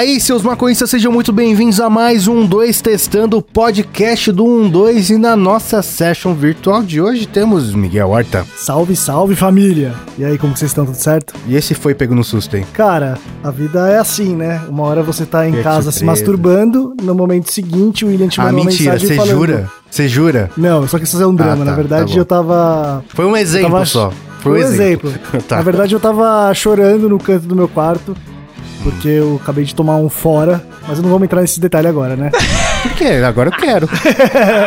aí, seus maconhistas, sejam muito bem-vindos a mais um 2 testando o podcast do 12 e na nossa session virtual de hoje temos Miguel Horta. Salve, salve família! E aí, como vocês estão? Tudo certo? E esse foi pego no susto, hein? Cara, a vida é assim, né? Uma hora você tá em Que casa se surpresa. masturbando, no momento seguinte o William te Ah, mandou uma mentira, mensagem você falando... jura? Você jura? Não, só que isso é um drama. tá, Na tá verdade, bom. eu tava... Foi um exemplo tava- só. Foi um exemplo. Tá. Na verdade, eu tava chorando no canto do meu quarto, porque eu acabei de tomar um fora, mas não vamos entrar nesse detalhe agora, né? Por quê? Agora eu quero.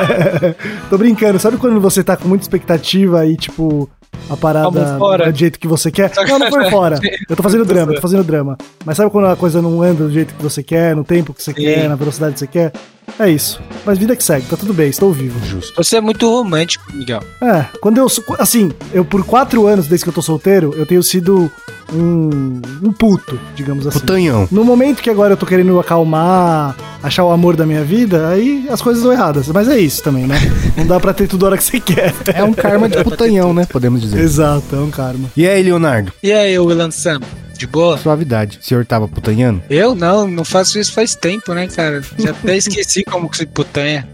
Tô brincando, sabe quando você tá com muita expectativa e, tipo, a parada fora. do jeito que você quer? Não, não foi fora. Eu tô fazendo drama, tô fazendo drama. Mas sabe quando a coisa não anda do jeito que você quer, no tempo que você Sim. quer, na velocidade que você quer? É isso. Mas vida que segue, tá tudo bem, estou vivo. Justo. Você é muito romântico, Miguel. É, quando eu. sou- Assim, eu por quatro anos desde que eu tô solteiro, eu tenho sido um, um puto, digamos assim. Putanhão. No momento que agora eu tô querendo acalmar, achar o amor da minha vida, aí as coisas dão erradas. Mas é isso também, né? Não dá pra ter tudo a hora que você quer. É um karma de putanhão, né? Podemos dizer. Exato, é um karma. E aí, Leonardo? E aí, Willan Sam? De boa? Suavidade. O senhor tava putanhando? Eu não, não faço isso faz tempo, né, cara? Já até esqueci como que se putanha.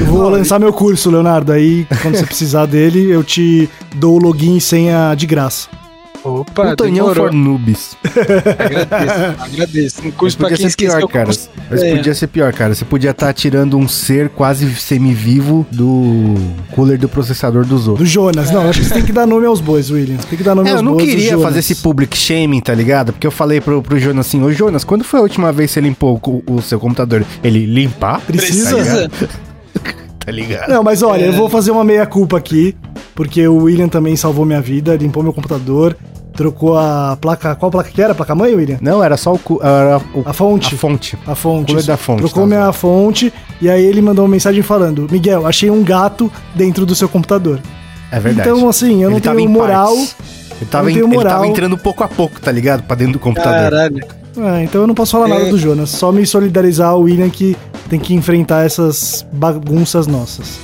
Eu vou lançar meu curso, Leonardo. Aí, quando você precisar dele, eu te dou o login e senha de graça. Opa, putanhão demorou. for noobs. Agradeço, agradeço. Um curso pra podia quem ser pior, cara. como Mas É. podia ser pior, cara. Você podia estar tirando um ser quase semivivo do cooler do processador do Zorro. Do Jonas. Não, acho que você tem que dar nome aos bois, Williams. Tem que dar nome É, aos eu não bois. queria fazer esse public shaming, tá ligado? Porque eu falei pro, pro Jonas assim, ô Jonas, quando foi a última vez que você limpou o, o seu computador? Ele, limpar? Precisa? Precisa. Tá ligado? Não, mas olha, eu vou fazer uma meia-culpa aqui, porque o William também salvou minha vida, limpou meu computador, trocou a placa. Qual placa que era? Placa-mãe, William? Não, era só o... cu- Era o A fonte. A fonte. A fonte. Cooler da fonte, Trocou tá, minha fonte e aí ele mandou uma mensagem falando: Miguel, achei um gato dentro do seu computador. É verdade. Então, assim, eu não Ele tava tenho moral. Ele tava, não tenho ele moral. tava entrando pouco a pouco, tá ligado? Pra dentro do computador. Caralho. É, então eu não posso falar nada É. do Jonas. Só me solidarizar ao William que tem que enfrentar essas bagunças nossas.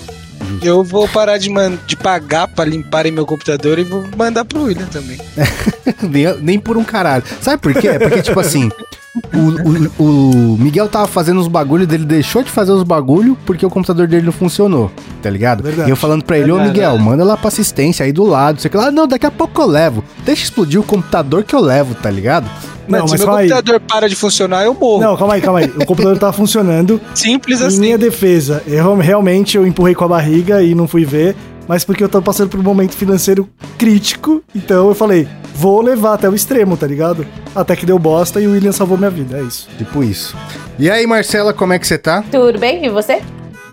Eu vou parar de, man- de pagar pra limparem meu computador e vou mandar pro William também. nem, nem por um caralho. Sabe por quê? Porque, tipo assim, o, o, o Miguel tava fazendo os bagulhos dele, deixou de fazer os bagulhos porque o computador dele não funcionou, tá ligado? Verdade. E eu falando pra ele, ô. Miguel, manda lá pra assistência aí do lado. Você que lá, não, daqui a pouco eu levo. Deixa explodir o computador que eu levo, tá ligado? Não, Mano, se mas meu calma aí. computador para de funcionar, eu morro. Não, calma aí, calma aí. O computador tava funcionando. Simples Em assim. minha defesa, eu realmente eu empurrei com a barriga e não fui ver, mas porque eu tô passando por um momento financeiro crítico, então eu falei, vou levar até o extremo, tá ligado? Até que deu bosta e o William salvou minha vida, é isso. Tipo isso. E aí, Marcela, como é que você tá? Tudo bem? E você?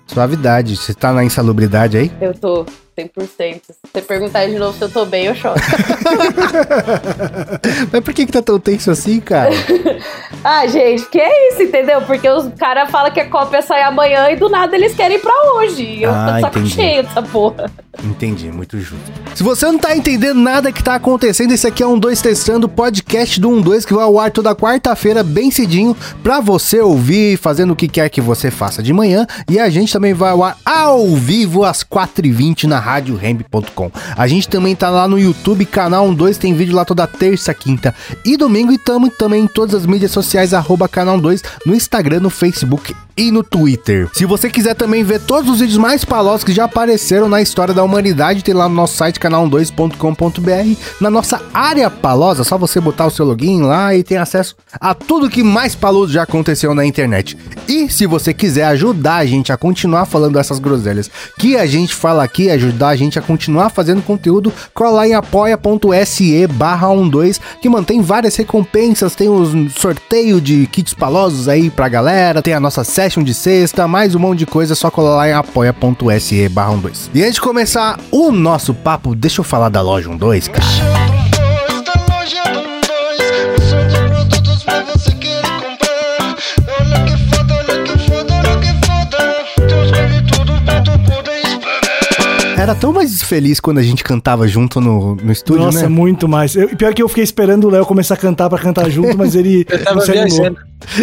Suavidade. Você tá na insalubridade aí? Eu tô 100%. Se você perguntar de novo se eu tô bem, eu choro. Mas por que que tá tão tenso assim, cara? ah, gente, que é isso, entendeu? Porque os caras falam que a cópia sai amanhã e do nada eles querem ir pra hoje. E eu Ah, tô saco entendi. cheio dessa porra. Entendi, muito justo. Se você não tá entendendo nada que tá acontecendo, esse aqui é um 2 Testando, podcast do 12 que vai ao ar toda quarta-feira, bem cedinho, pra você ouvir, fazendo o que quer que você faça de manhã. E a gente também vai ao ar ao vivo às 4h20 na radioremb.com. A gente também tá lá no YouTube, canal 12, tem vídeo lá toda terça, quinta e domingo. E tamo também em todas as mídias sociais, arroba canal 2, no Instagram, no Facebook e no Twitter. Se você quiser também ver todos os vídeos mais palosos que já apareceram na história da humanidade, tem lá no nosso site canal12.com.br. Na nossa área palosa, só você botar o seu login lá e tem acesso a tudo que mais paloso já aconteceu na internet. E se você quiser ajudar a gente a continuar falando essas groselhas que a gente fala aqui, ajudar a gente a continuar fazendo conteúdo, cola em apoia.se barra 12 que mantém várias recompensas, tem os sorteio de kits palosos aí pra galera, tem a nossa session de sexta, mais um monte de coisa, é só colar lá em apoia.se barra 12. E antes de começar o nosso papo, deixa eu falar da loja 12, cara. Um. Era tão mais feliz quando a gente cantava junto no, no estúdio, Nossa, né? muito mais. Eu- pior que eu fiquei esperando o Léo começar a cantar pra cantar junto, mas ele Eu não tava se animou. viajando.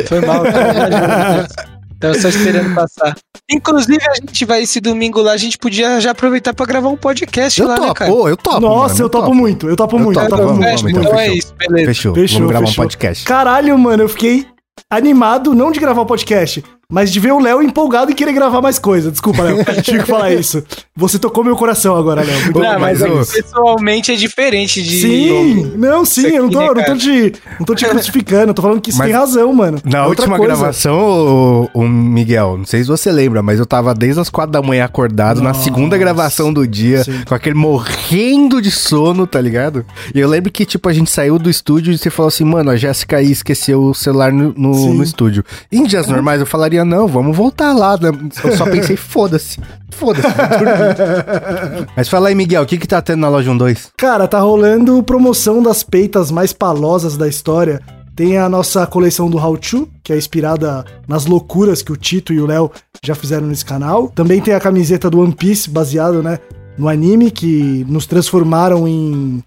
Foi mal, eu tava viajando. Tava só esperando passar. Inclusive, a gente vai esse domingo lá, a gente podia já aproveitar pra gravar um podcast Eu lá, né, topo, cara? pô, eu topo. Nossa, mano, eu topo muito, eu topo Eu muito, topo, eu topo vamos, muito. Muito. então é fechou. isso, beleza. Fechou. Fechou, Vamos gravar fechou. um podcast. Caralho, mano, eu fiquei animado, não de gravar o podcast, mas de ver o Léo empolgado e querer gravar mais coisa. Desculpa, Léo, tinha que falar isso. Você tocou meu coração agora, Léo. Muito Não, mas ô- pessoalmente é diferente de. Sim, não, sim, Isso eu não tô, né, não tô te, não tô te crucificando, eu tô falando que você Mas tem razão, mano. Na outra última coisa. gravação, o, o Miguel, não sei se você lembra, mas eu tava desde as quatro da manhã acordado, na Nossa. segunda gravação do dia, Sim. com aquele morrendo de sono, tá ligado? E eu lembro que, tipo, a gente saiu do estúdio e você falou assim, mano, a Jéssica aí esqueceu o celular no, no, no estúdio. Em dias normais eu falaria, não, vamos voltar lá. né? Eu só pensei, foda-se, foda-se. Mas fala aí, Miguel, o que que tá tendo na loja 12? Cara, tá rolando promoção das peitas mais palosas da história. Tem a nossa coleção do How To, que é inspirada nas loucuras que o Tito e o Léo já fizeram nesse canal. Também tem a camiseta do One Piece, baseado, né, no anime, que nos transformaram em...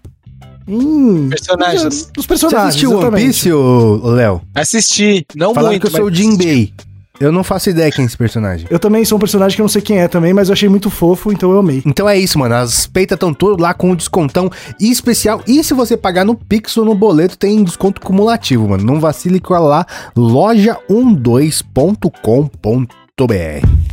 Em... Personagens. Os Você personagens, assistiu One exatamente. Piece, ô, ô, Léo? Assisti. Não Falaram muito. que eu sou o Jinbei. Eu não faço ideia quem é esse personagem. Eu também sou um personagem que eu não sei quem é também, mas eu achei muito fofo, então eu amei. Então é isso, mano. As peitas estão todas lá com um descontão especial. E se você pagar no Pix ou no boleto, tem desconto cumulativo, mano. Não vacile com lá, loja12.com.br.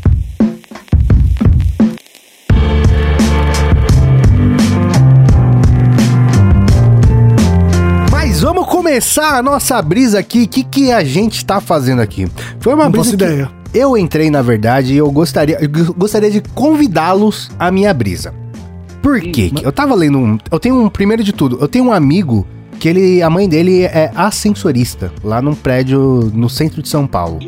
Mas vamos começar a nossa brisa aqui. O que, que a gente tá fazendo aqui? Foi uma Não brisa que ideia. eu entrei, na verdade, e eu gostaria, eu gostaria de convidá-los à minha brisa. Por quê? Eu tava lendo um. Eu tenho um. Primeiro de tudo, eu tenho um amigo que ele. A mãe dele é ascensorista, lá num prédio no centro de São Paulo.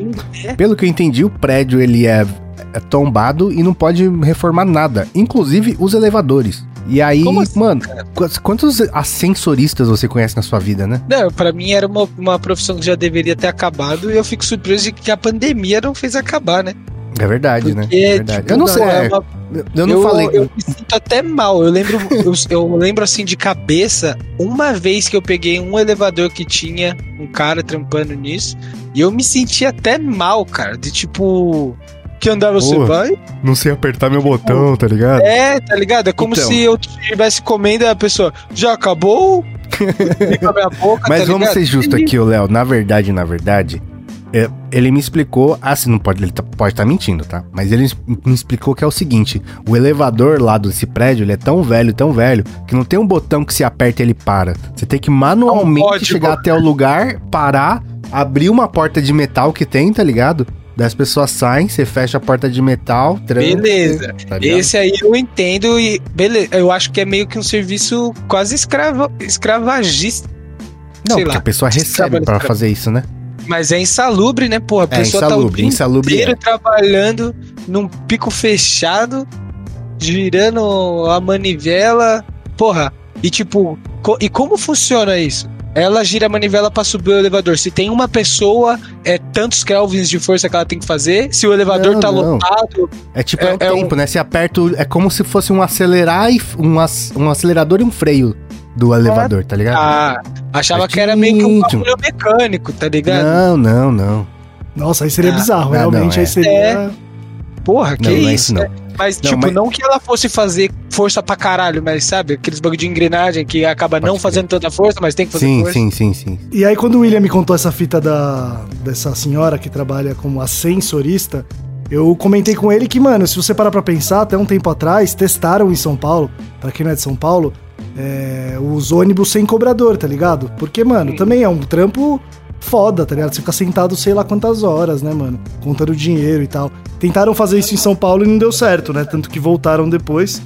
Pelo que eu entendi, o prédio ele é, é tombado e não pode reformar nada, inclusive os elevadores. E aí, assim, mano, quantos- ascensoristas você conhece na sua vida, né? Não, pra mim era uma, uma profissão que já deveria ter acabado e eu fico surpreso de que a pandemia não fez acabar, né? É verdade, né? Porque, É verdade. tipo, eu não sei. é é, uma- eu não falei. Eu me sinto até mal. Eu lembro, eu, eu lembro assim de cabeça, uma vez que eu peguei um elevador que tinha um cara trampando nisso, e eu me senti até mal, cara. De tipo, que andar você Porra. vai? Não sei apertar meu botão, tá ligado? É, tá ligado? É como Então. se eu estivesse comendo e a pessoa, já acabou? Boca, Mas tá vamos ligado? ser justos aqui, o Léo. Na verdade, na verdade, é, ele me explicou. Assim, não pode, ele tá- pode estar mentindo, tá? Mas ele me explicou que é o seguinte: o elevador lá desse prédio ele é tão velho, tão velho, que não tem um botão que se aperta e ele para. Você tem que manualmente chegar até o lugar, parar, abrir uma porta de metal que tem, tá ligado? Daí as pessoas saem, você fecha a porta de metal, tranca, Beleza. tá? Esse aí eu entendo e beleza, eu acho que é meio que um serviço quase escravo, escravagista. Não, sei porque lá. a pessoa recebe escravo. fazer isso, né? Mas é insalubre, né, porra? A É pessoa tá o insalubre, dia insalubre inteiro é. trabalhando num pico fechado, girando a manivela. Porra, e tipo, co- e como funciona isso? Ela gira a manivela pra subir o elevador. Se tem uma pessoa, é tantos kelvins de força que ela tem que fazer. Se o elevador Não, tá não. lotado, É tipo, é, É- o é um- tempo, né? Você aperta, o- é como se fosse um acelerar e um, ac- um acelerador e um freio do elevador, tá ligado? ah, achava É que era meio que um bagulho mecânico, tá ligado? não, não, não. Nossa, aí seria Ah, bizarro, não, realmente não, é. aí seria... Porra, que Não, não é isso, isso não. né? Mas, Não, tipo, mas- não que ela fosse fazer força pra caralho, mas sabe? Aqueles bagulho de engrenagem que acaba Pode não crer. fazendo tanta força, mas tem que fazer Sim, força. sim, sim, sim. E aí, quando o William me contou essa fita da, dessa senhora que trabalha como ascensorista, eu comentei com ele que, mano, se você parar pra pensar, até um tempo atrás, testaram em São Paulo, pra quem não é de São Paulo, é, os ônibus sem cobrador, tá ligado? Porque, mano, também é um trampo foda, tá ligado? Você fica sentado sei lá quantas horas, né, mano? Contando dinheiro e tal. Tentaram fazer isso em São Paulo e não deu certo, né? Tanto que voltaram depois.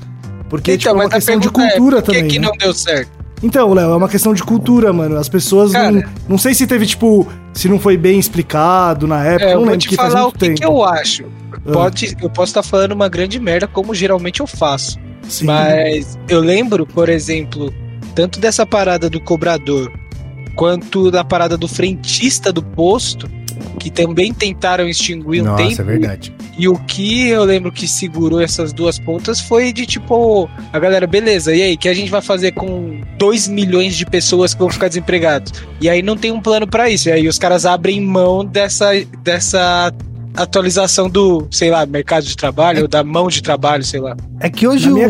Porque, tipo, é uma Então, a questão de é, cultura por que também. que né? não deu certo? Então, Léo, é uma questão de cultura, mano. As pessoas não. Cara. Não sei se teve, tipo, se não foi bem explicado na época. É, eu não vou lembro, te falar o que, que eu acho. Ah. Pode, eu posso estar falando uma grande merda, como geralmente eu faço. Sim. Mas eu lembro, por exemplo, tanto dessa parada do cobrador, quanto da parada do frentista do posto, que também tentaram extinguir um Nossa, tempo. é verdade. E o que eu lembro que segurou essas duas pontas foi de tipo, a galera, beleza, e aí, o que a gente vai fazer com 2 milhões de pessoas que vão ficar desempregados? E aí não tem um plano pra isso. E aí os caras abrem mão dessa, dessa atualização do, sei lá, mercado de trabalho, ou da mão de trabalho, sei lá. É que hoje Na minha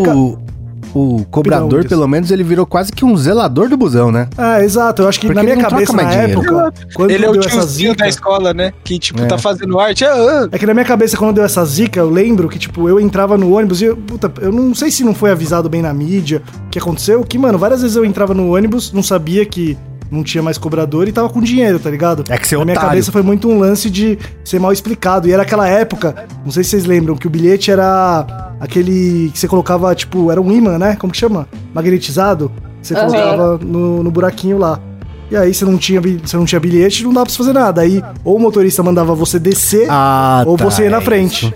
o, cobrador, pelo menos, ele virou quase que um zelador do busão, né? Ah, exato. Eu acho que Porque na minha cabeça, na mais dinheiro. época, quando Ele é o deu essa tiozinho zica... da escola, né? Que, tipo, É. tá fazendo arte. Ah, ah. É que na minha cabeça, quando deu essa zica, eu lembro que, tipo, eu entrava no ônibus e, eu, puta, eu não sei se não foi avisado bem na mídia o que aconteceu, que, mano, várias vezes eu entrava no ônibus, não sabia que não tinha mais cobrador e tava com dinheiro, tá ligado? É que você é Na minha otário. cabeça foi muito um lance de ser mal explicado. E era aquela época, não sei se vocês lembram, que o bilhete era aquele que você colocava, tipo, era um imã, né? Como que chama? Magnetizado. Você Aham. colocava no, no buraquinho lá. E aí você não, tinha, você não tinha bilhete, não dava pra você fazer nada. Aí ou o motorista mandava você descer, Ah, ou tá, você ia na é frente. Isso.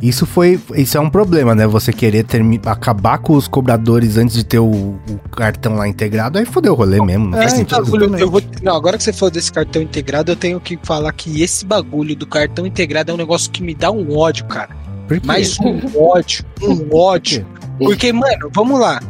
Isso foi. Isso é um problema, né? Você querer termi- acabar com os cobradores antes de ter o, o cartão lá integrado, aí fodeu o rolê mesmo. Não É, faz sentido. então, bagulho, eu vou, não, agora que você falou desse cartão integrado, eu tenho que falar que esse bagulho do cartão integrado é um negócio que me dá um ódio, cara. Por quê? Mas um ódio, um ódio. Porque, mano, vamos lá.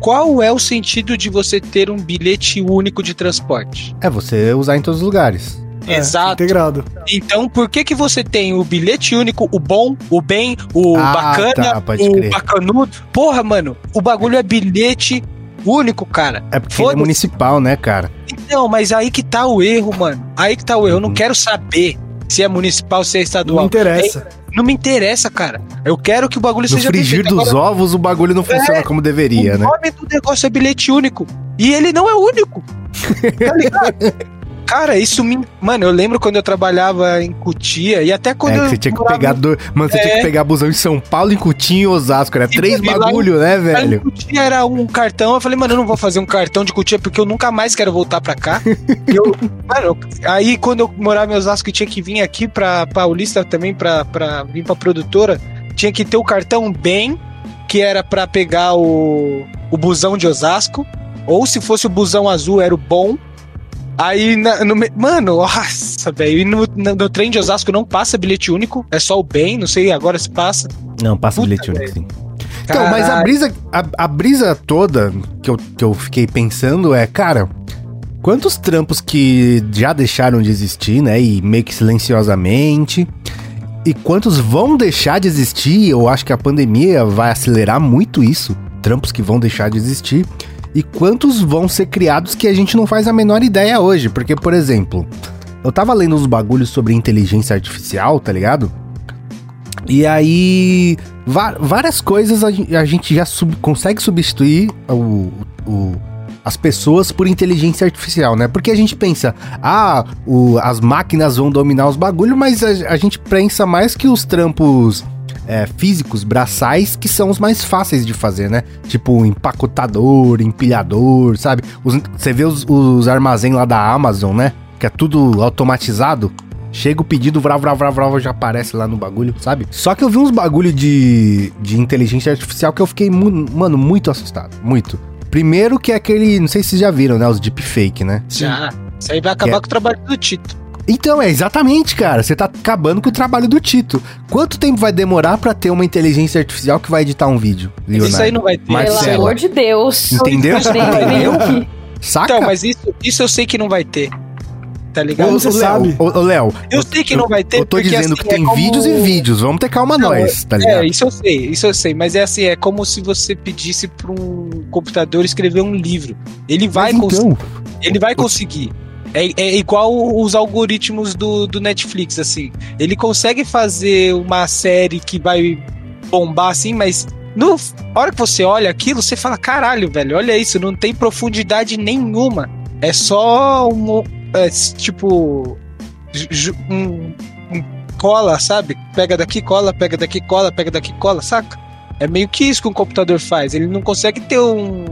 Qual é o sentido de você ter um bilhete único de transporte? É você usar em todos os lugares. É, Exato. Integrado. Então, por que que você tem o bilhete único, o bom, o bem, o Ah, bacana, tá, o crer. bacanudo? Porra, mano, o bagulho é bilhete único, cara. É porque ele é municipal, né, cara? Não, mas aí que tá o erro, mano. Aí que tá o erro. Eu não Uhum. quero saber se é municipal, se é Não estadual. interessa. Não me interessa, cara. Eu quero que o bagulho No seja bem frigir feito. dos Agora, ovos, o bagulho não funciona como deveria, o né? nome do negócio é bilhete único. E ele não é único. Tá ligado? Cara, isso me. Mano, eu lembro quando eu trabalhava em Cutia e até quando É que eu você tinha que pegar. Do... Mano, você tinha que É. pegar busão em São Paulo, em Coutinho e Osasco. Era três em- bagulho, né, velho? Cutia era um cartão, eu falei, mano, eu não vou fazer um cartão de Cutia porque eu nunca mais quero voltar pra cá. Eu, mano, aí quando eu morava em Osasco e tinha que vir aqui pra Paulista também pra, pra vir pra produtora, tinha que ter o cartão bem, que era pra pegar o, o busão de Osasco, ou se fosse o busão azul, era o bom. Aí, na- no, me- mano, nossa, velho, e no, no, no trem de Osasco não passa bilhete único, é só o bem, não sei agora se passa. Não, passa Puta, bilhete único, sim. Então, mas a brisa, a, a brisa toda que eu, que eu fiquei pensando é, cara, quantos trampos que já deixaram de existir, né? E meio que silenciosamente. E quantos vão deixar de existir? Eu acho que a pandemia vai acelerar muito isso. Trampos que vão deixar de existir. E quantos vão ser criados que a gente não faz a menor ideia hoje. Porque, por exemplo, eu tava lendo uns bagulhos sobre inteligência artificial, tá ligado? E aí, várias coisas a gente já sub- consegue substituir o, o- as pessoas por inteligência artificial, né? Porque a gente pensa, ah, o- as máquinas vão dominar os bagulhos, mas a, a gente pensa mais que os trampos é, físicos, braçais, que são os mais fáceis de fazer, né? Tipo, empacotador, empilhador, sabe? Os- Você vê os, os armazéns lá da Amazon, né? Que é tudo automatizado. Chega o pedido, vrá, vrá, vrá, vrá, já aparece lá no bagulho, sabe? Só que eu vi uns bagulho de, de inteligência artificial que eu fiquei, mano, muito assustado. Muito. Primeiro que é aquele, não sei se vocês já viram, né? Os deepfake, né? Já. Isso aí vai acabar Que é- com o trabalho do Tito. Então, é exatamente, cara. Você tá acabando com o trabalho do Tito. Quanto tempo vai demorar pra ter uma inteligência artificial que vai editar um vídeo, Leonardo? Isso aí não vai ter. Marcelo. Pelo amor de Deus. Entendeu? Nem Entendeu? o que- Saca? Então, mas isso, isso eu sei que não vai ter. Tá ligado? Você sabe? Ô, Léo, Eu sei que não vai ter, Eu tô porque, dizendo assim, que tem é como- vídeos e vídeos. Vamos ter calma Não, nós, tá ligado? É, isso eu sei, isso eu sei. Mas é assim, é como se você pedisse pra um computador escrever um livro. Ele vai, Mas cons- então, ele vai conseguir. É, é igual os algoritmos do, do Netflix, assim. Ele consegue fazer uma série que vai bombar, assim, mas no a hora que você olha aquilo, você fala, caralho, velho, olha isso, não tem profundidade nenhuma. É só um. é, tipo. Um, um cola, sabe? Pega daqui, cola, pega daqui, cola, pega daqui, cola, saca? É meio que isso que um computador faz. Ele não consegue ter um,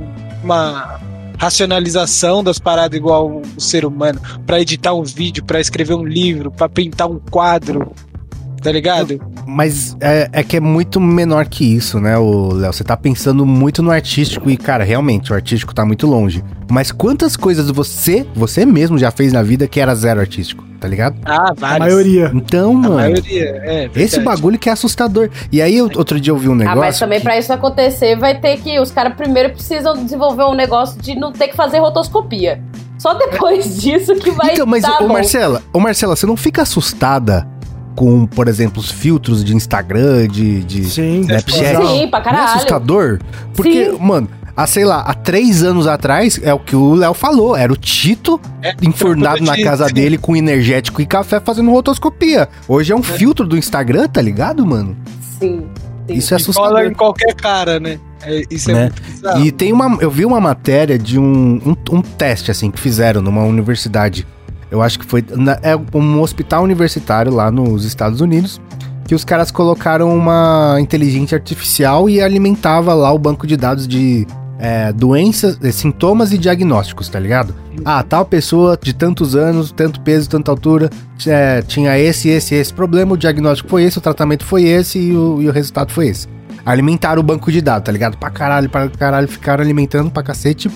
uma racionalização das paradas igual o ser humano Pra editar um vídeo, pra escrever um livro, pra pintar um quadro. Tá ligado? Mas é, é que é muito menor que isso, né, o Léo? Você tá pensando muito no artístico e, cara, realmente, o artístico tá muito longe. Mas quantas coisas você, você mesmo já fez na vida que era zero artístico, tá ligado? Ah, A vários. maioria. Então, A mano, maioria, é. esse bagulho que é assustador. E aí, eu- outro dia eu vi um Ah, negócio. mas também que- pra isso acontecer, vai ter que. Os caras primeiro precisam desenvolver um negócio de não ter que fazer rotoscopia. Só depois disso que vai. Então, mas, tá ô bom. Marcela, ô Marcela, você não fica assustada com, por exemplo, os filtros de Instagram, de, de Sim, Snapchat. Sim, pra Não é caralho. assustador? Porque, Sim. mano, há, sei lá, há três anos atrás, é o que o Léo falou, era o Tito É, enfurnado na casa dele com energético e café fazendo rotoscopia. Hoje é um filtro do Instagram, tá ligado, mano? Sim. sim. Isso é E cola assustador. em qualquer cara, né? É, isso é Né? muito bizarro. E tem uma. Eu vi uma matéria de um, um, um teste, assim, que fizeram numa universidade. Eu acho que foi. na- é um hospital universitário lá nos Estados Unidos. Que os caras colocaram uma inteligência artificial e alimentava lá o banco de dados de é, doenças, eh, sintomas e diagnósticos, tá ligado? Ah, tal pessoa de tantos anos, tanto peso, tanta altura, é, tinha esse, esse, esse problema, o diagnóstico foi esse, o tratamento foi esse e o, e o resultado foi esse alimentaram o banco de dados, tá ligado? Pra caralho, pra caralho, ficaram alimentando pra cacete.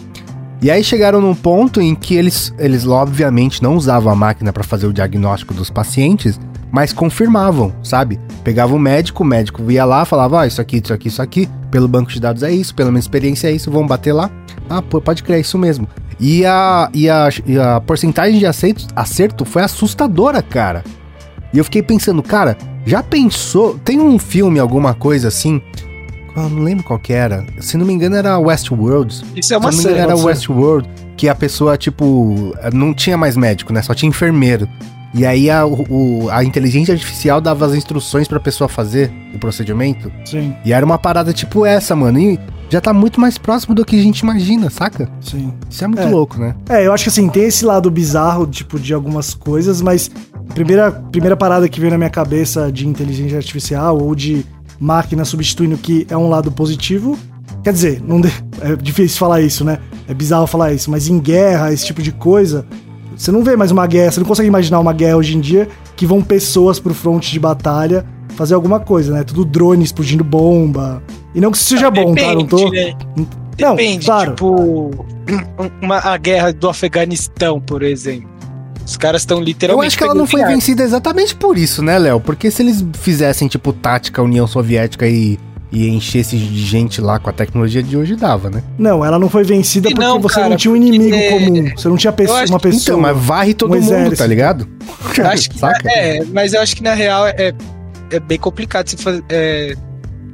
E aí chegaram num ponto em que eles, eles obviamente não usavam a máquina pra fazer o diagnóstico dos pacientes, mas confirmavam, sabe? Pegava o médico, o médico ia lá, falava, ah, isso aqui, isso aqui, isso aqui, pelo banco de dados é isso, pela minha experiência é isso, vamos bater lá. Ah, pô, pode crer, é isso mesmo. E a, e a, e a porcentagem de acerto, acerto foi assustadora, cara. E eu fiquei pensando, cara, já pensou? Tem um filme, alguma coisa assim? Eu não lembro qual que era. Se não me engano, era Westworld. Isso é uma Se não me engano, série. era. Westworld. Que a pessoa, tipo, não tinha mais médico, né? Só tinha enfermeiro. E aí a, o- a inteligência artificial dava as instruções pra pessoa fazer o procedimento. Sim, E era uma parada tipo essa, mano. E já tá muito mais próximo do que a gente imagina, saca? sim. Isso é muito É. louco, né? É, eu acho que assim, tem esse lado bizarro, tipo, de algumas coisas, mas a primeira, primeira parada que veio na minha cabeça de inteligência artificial ou de máquina substituindo que é um lado positivo. Quer dizer, não de- é difícil falar isso, né? É bizarro falar isso, mas em guerra, esse tipo de coisa, você não vê mais uma guerra, você não consegue imaginar uma guerra hoje em dia que vão pessoas pro fronte de batalha fazer alguma coisa, né? Tudo drone explodindo bomba. E não que isso seja bom, tá? Não tô. né? Não, Depende, claro. tipo, uma, a guerra do Afeganistão, por exemplo. Os caras estão Eu literalmente. acho que ela não foi vencida exatamente por isso, né, Léo? Porque se eles fizessem, tipo, tática União Soviética e, e enchesse de gente lá com a tecnologia de hoje, dava, né? Não, ela não foi vencida E porque não, você cara, não tinha um porque- inimigo comum. Você não tinha acho uma pessoa. Então, mas varre todo um mundo, exército. tá ligado? Acho que Saca? é, mas eu acho que na real é, é bem complicado você fazer. é,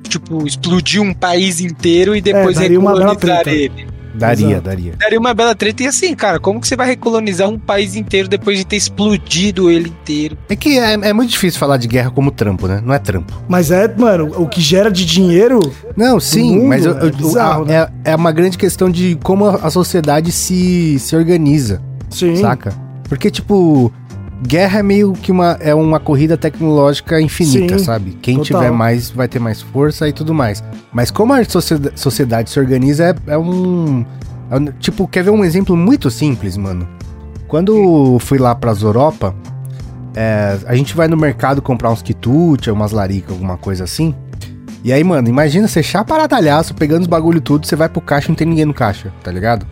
tipo, explodir um país inteiro e depois É, recolonizar ele. Daria, Exato. daria. Daria uma bela treta. E assim, cara, como que você vai recolonizar um país inteiro depois de ter explodido ele inteiro? É que é, é muito difícil falar de guerra como trampo, né? Não é trampo. Mas é, mano, o que gera de dinheiro. Não, sim, mundo, mas eu- é eu- bizarro, a- né? é, é uma grande questão de como a a sociedade se, se organiza, Sim. saca? Porque, tipo, guerra é meio que uma, é uma corrida tecnológica infinita, Sim, sabe? Quem total. tiver mais vai ter mais força e tudo mais. Mas como a sociedade, se organiza, é, é um. é um- tipo, quer ver um exemplo muito simples, mano? Quando fui lá pras Europa, é, a gente vai no mercado comprar uns quitutes, umas laricas, alguma coisa assim. E aí, mano, imagina você chaparadalhaço, pegando os bagulho tudo, você vai pro caixa e não tem ninguém no caixa, tá ligado?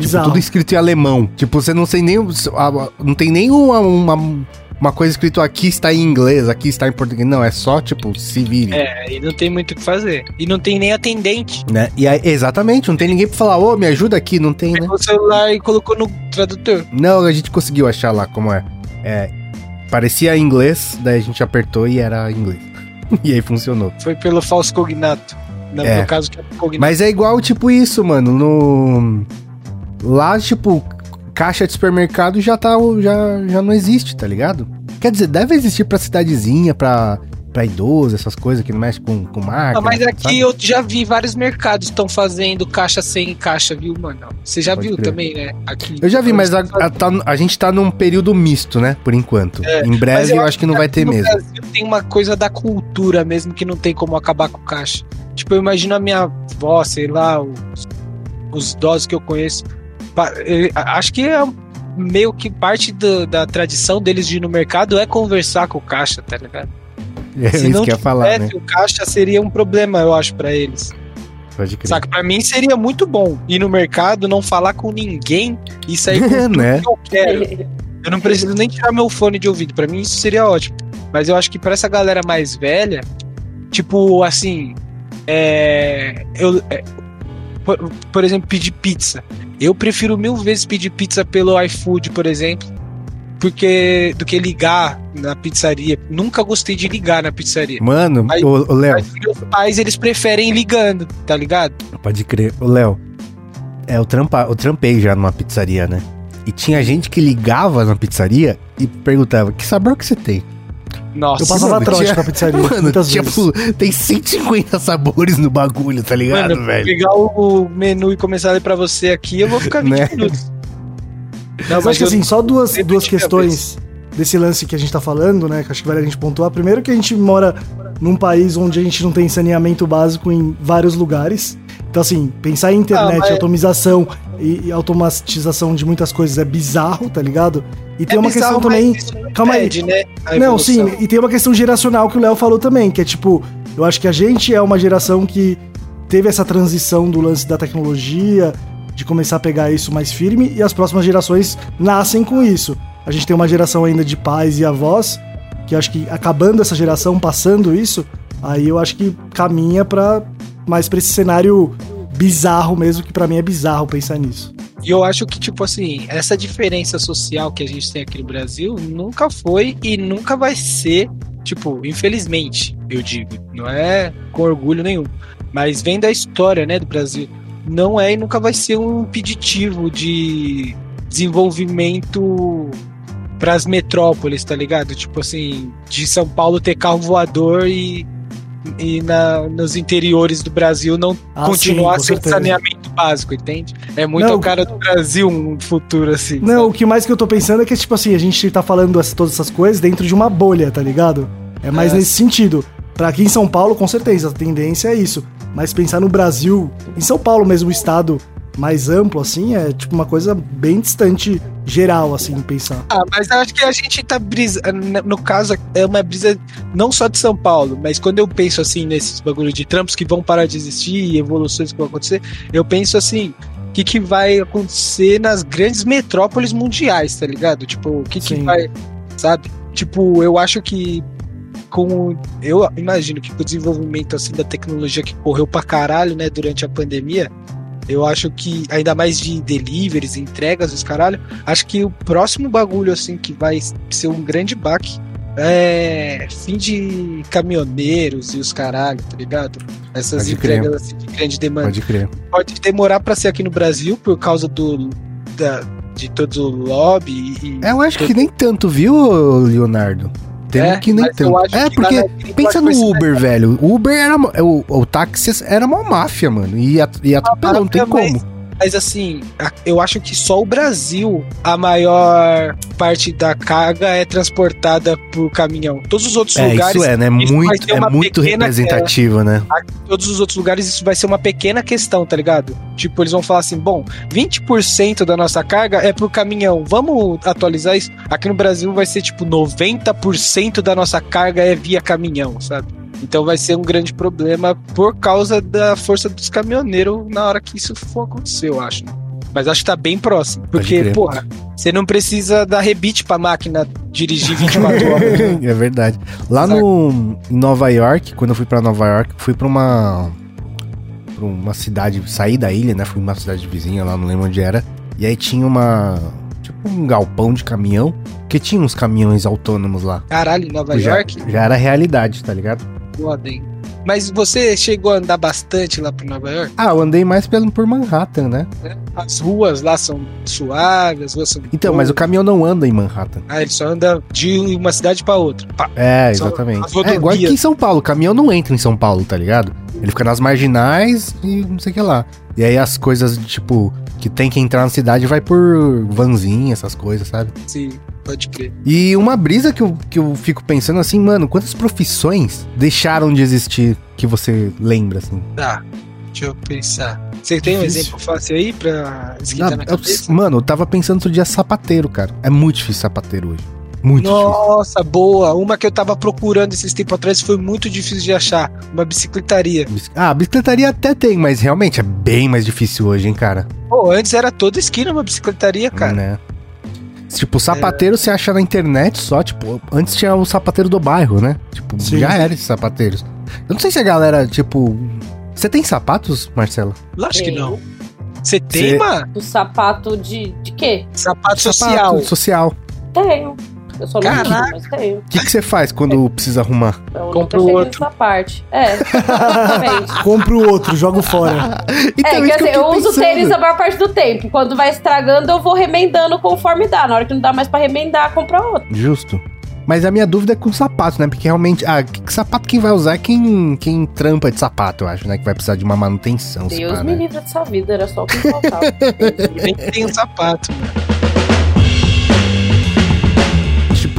Bizarro. Tipo, tudo escrito em alemão. Tipo, você não sei nem. a- Não tem nem uma, uma, uma coisa escrito aqui está em inglês, aqui está em português. Não, é só, tipo, se vire. É, e não tem muito o que fazer. E não tem nem atendente. Né? E aí, exatamente, não tem ninguém pra falar, ô, me ajuda aqui, não tem, né? Pegou o celular e colocou no tradutor. Não, a gente conseguiu achar lá como é. É. Parecia inglês, daí a gente apertou e era inglês. e aí funcionou. Foi pelo falso cognato. No É. caso, que é cognato. Mas é igual, tipo, isso, mano. No. Lá, tipo, caixa de supermercado já tá. Já, já não existe, tá ligado? Quer dizer, deve existir pra cidadezinha, pra, pra idoso, essas coisas que não mexe com, com marca. Ah, mas aqui sabe? eu já vi vários mercados estão fazendo caixa sem caixa, viu, mano? Você já Pode viu crer. também, né? Aqui. Eu já vi, mas a, a- tá- a gente tá num período misto, né? Por enquanto. É, em breve eu eu acho que não vai ter mesmo. Brasil tem uma coisa da cultura mesmo que não tem como acabar com caixa. Tipo, eu imagino a minha avó, sei lá, os, os idosos que eu conheço. A- Acho que é meio que parte do- da tradição deles de ir no mercado é conversar com o caixa, tá ligado? É Se isso não ia falar, né? tivesse o caixa seria um problema, eu acho, pra eles. Pode crer. Saca? Pra mim seria muito bom ir no mercado, não falar com ninguém e sair com tudo Né? que eu quero. Eu não preciso nem tirar meu fone de ouvido. Pra mim isso seria ótimo. Mas eu acho que pra essa galera mais velha, tipo assim, é, eu, é, por, por exemplo, pedir pizza. Eu prefiro mil vezes pedir pizza pelo iFood, por exemplo, porque do que ligar na pizzaria. Nunca gostei de ligar na pizzaria. Mano, Mas- o, o Léo, Mas meus pais, eles preferem ligando, tá ligado? pode crer. O Léo, é, eu, trampa, eu trampei já numa pizzaria, né? E tinha gente que ligava na pizzaria e perguntava, que sabor que você tem? Nossa, Eu passava mano, trote tinha- na pizzaria, Mano, tipo, vezes. tem 150 sabores no bagulho, tá ligado, Mano, velho? pegar o menu e começar a ler pra você aqui, eu vou ficar 20 Né? minutos. Mas acho que assim, só duas, duas questões desse lance que a gente tá falando, né? Que acho que vale a gente pontuar. Primeiro que a gente mora num país onde a gente não tem saneamento básico em vários lugares. Então, assim, pensar em internet, Ah, mas- automização e, e automatização de muitas coisas é bizarro, tá ligado? E tem É uma bizarro, questão também. Calma aí. impede, né, a Não, sim, e tem uma questão geracional que o Léo falou também, que é tipo, eu acho que a gente é uma geração que teve essa transição do lance da tecnologia, de começar a pegar isso mais firme, e as próximas gerações nascem com isso. A gente tem uma geração ainda de pais e avós, que acho que acabando essa geração, passando isso, aí eu acho que caminha para mais pra esse cenário bizarro mesmo, que pra mim é bizarro pensar nisso. E eu acho que, tipo assim, essa diferença social que a gente tem aqui no Brasil nunca foi e nunca vai ser, tipo, infelizmente, eu digo, não é com orgulho nenhum, mas vem da história, né, do Brasil. Não é e nunca vai ser um impeditivo de desenvolvimento para as metrópoles, tá ligado? Tipo assim, de São Paulo ter carro voador e, e na, nos interiores do Brasil não Ah, continuar sim, sem certeza. saneamento básico, entende? É muito Não, a cara do Brasil um futuro assim. Não, o que mais que eu tô pensando é que, tipo assim, a gente tá falando essa- todas essas coisas dentro de uma bolha, tá ligado? É mais É. nesse sentido. Pra aqui em São Paulo, com certeza, a tendência é isso. Mas pensar no Brasil, em São Paulo mesmo, o estado mais amplo, assim, é tipo uma coisa bem distante, geral, assim, pensar. Ah, mas eu acho que a gente tá brisa. No caso, é uma brisa não só de São Paulo, mas quando eu penso assim nesses bagulho de trampos que vão parar de existir e evoluções que vão acontecer, eu penso assim. O que, que vai acontecer nas grandes metrópoles mundiais, tá ligado? Tipo, o que, que vai. Sabe? Tipo, eu acho que com. Eu imagino que com o desenvolvimento assim da tecnologia que correu pra caralho, né, durante a pandemia, eu acho que, ainda mais de deliveries, entregas, os caralho, acho que o próximo bagulho, assim, que vai ser um grande baque é fim de caminhoneiros e os caralho, tá ligado? Essas Pode entregas assim, de grande demanda. Pode crer. Pode demorar pra ser aqui no Brasil por causa do da, de todo o lobby e. É, eu acho que nem tanto, viu, Leonardo? Tem É, que nem tanto. acho É, que lá porque na gringa pensa no Uber, velho. Uber era. O, o táxi era uma máfia, mano. E, at- e atropelou, não tem como. Mas assim, eu acho que só o Brasil, a maior parte da carga é transportada por caminhão. Todos os outros É, lugares, isso é, né? isso Muito, é muito representativo, né? todos os outros lugares, isso vai ser uma pequena questão, tá ligado? Tipo, eles vão falar assim: bom, 20% da nossa carga é por caminhão. Vamos atualizar isso? Aqui no Brasil vai ser tipo 90% da nossa carga é via caminhão, sabe? Então vai ser um grande problema por causa da força dos caminhoneiros na hora que isso for acontecer, eu acho. Mas acho que tá bem próximo. Porque, porra, você não precisa dar rebite pra máquina dirigir 24 horas. é verdade. Lá no em Nova York, quando eu fui pra Nova York, fui pra uma pra uma cidade, saí da ilha, né? Fui pra uma cidade vizinha lá, não lembro onde era. E aí tinha uma tipo um galpão de caminhão, que tinha uns caminhões autônomos lá. Caralho, Nova já, York? já era realidade, tá ligado? Foda, hein? Mas você chegou a andar bastante lá pro Nova York? Ah, eu andei mais pelo por Manhattan, né? As ruas lá são suaves, as ruas são. Então, mas o boas. caminhão não anda em Manhattan. Ah, ele só anda de uma cidade pra outra. Pá. É, exatamente. É igual aqui em São Paulo, o caminhão não entra em São Paulo, tá ligado? Ele fica nas marginais e não sei o que lá. E aí as coisas, tipo, que tem que entrar na cidade vai por vanzinha, essas coisas, sabe? Sim, pode crer. E uma brisa que eu, que eu fico pensando assim, mano, quantas profissões deixaram de existir que você lembra, assim? Tá, deixa eu pensar. Você tem um Difícil. exemplo fácil aí pra esquentar na eu- cabeça? mano, eu tava pensando outro dia sapateiro, cara. É muito difícil sapateiro hoje. Muito difícil. Nossa, boa. Uma que eu tava procurando esses tempos atrás foi muito difícil de achar. Uma bicicletaria. Bici- Ah, bicicletaria até tem, mas realmente é bem mais difícil hoje, hein, cara. Pô, antes era toda esquina uma bicicletaria, cara. Né? Tipo, sapateiro você acha na internet só, tipo, antes tinha o sapateiro do bairro, né? Tipo, Sim, já era esses sapateiros. Eu não sei se a galera, tipo. Você tem sapatos, Marcela? Lógico que não. Você tem, Cê- mano? O sapato de, de quê? Sapato Sapato social. social. Tenho. Eu só não Caraca. uso, mas tenho. O que, que você faz quando precisa arrumar? Então, Compra o outro. nessa parte. É, exatamente. Compro o outro, jogo fora. Então, é, que dizer, eu, fiquei uso tênis a maior parte do tempo. Quando vai estragando, eu vou remendando conforme dá. Na hora que não dá mais pra remendar, compra outro. Justo. Mas a minha dúvida é com sapato, né? Porque realmente, ah, que, que sapato quem vai usar é quem, quem trampa de sapato, eu acho, né? Que vai precisar de uma manutenção. Deus pá, me né? livre dessa vida, era só o que faltava. Nem tem um sapato.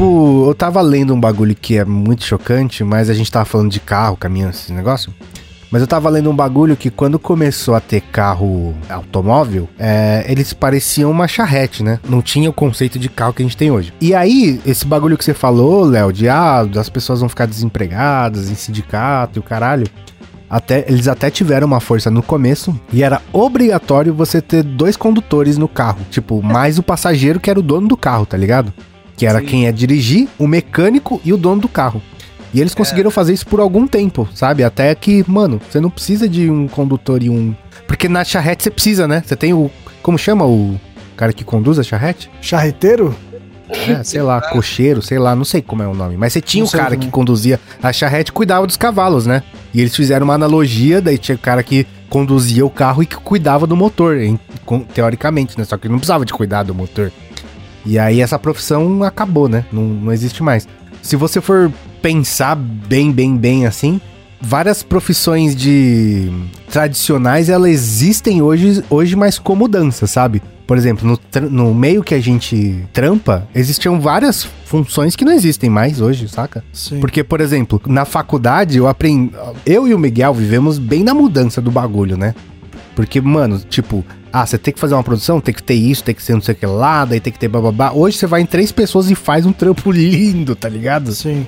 Tipo, eu tava lendo um bagulho que é muito chocante, mas a gente tava falando de carro, caminhão, esse negócio. Mas eu tava lendo um bagulho que quando começou a ter carro automóvel, é, eles pareciam uma charrete, né? Não tinha o conceito de carro que a gente tem hoje. E aí, esse bagulho que você falou, Léo, de ah, as pessoas vão ficar desempregadas em sindicato e o caralho. Até, eles até tiveram uma força no começo e era obrigatório você ter dois condutores no carro. Tipo, mais o passageiro que era o dono do carro, tá ligado? Que era Sim. quem ia dirigir, o mecânico e o dono do carro. E eles conseguiram fazer isso por algum tempo, sabe? Até que, mano, você não precisa de um condutor e um. Porque na charrete você precisa, né? Você tem o. Como chama o cara que conduz a charrete? Charreteiro? É, sei lá, cocheiro, sei lá, não sei como é o nome. Mas você tinha Não o cara que conduzia a charrete e cuidava dos cavalos, né? E eles fizeram uma analogia, daí tinha o cara que conduzia o carro e que cuidava do motor, com- teoricamente, né? Só que não precisava de cuidar do motor. E aí essa profissão acabou, né? Não, não existe mais. Se você for pensar bem, bem, bem assim, várias profissões de tradicionais, elas existem hoje, hoje mas com mudança, sabe? Por exemplo, no, no meio que a gente trampa, existiam várias funções que não existem mais hoje, saca? Sim. Porque, por exemplo, na faculdade eu aprendi. Eu e o Miguel vivemos bem na mudança do bagulho, né? Porque, mano, tipo, ah, você tem que fazer uma produção, tem que ter isso, tem que ser não sei o que lá, daí tem que ter bababá. Hoje você vai em três pessoas e faz um trampo lindo, tá ligado? Sim.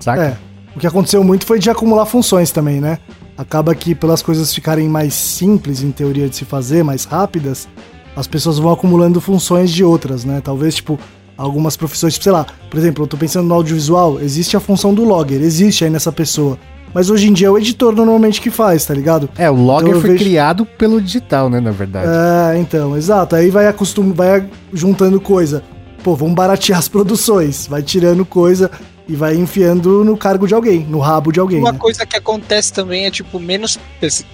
Saca? É. O que aconteceu muito foi de acumular funções também, né? Acaba que pelas coisas ficarem mais simples em teoria de se fazer, mais rápidas, as pessoas vão acumulando funções de outras, né? Talvez, tipo, algumas profissões, tipo, sei lá, por exemplo, eu tô pensando no audiovisual, existe a função do logger, existe aí nessa pessoa. Mas hoje em dia é o editor normalmente que faz, tá ligado? É, o logger Então foi vejo- criado pelo digital, né, na verdade. É, então, exato. Aí vai acostum, vai juntando coisa. Pô, vamos baratear as produções. Vai tirando coisa e vai enfiando no cargo de alguém, no rabo de alguém. Uma né? coisa que acontece também é, tipo, menos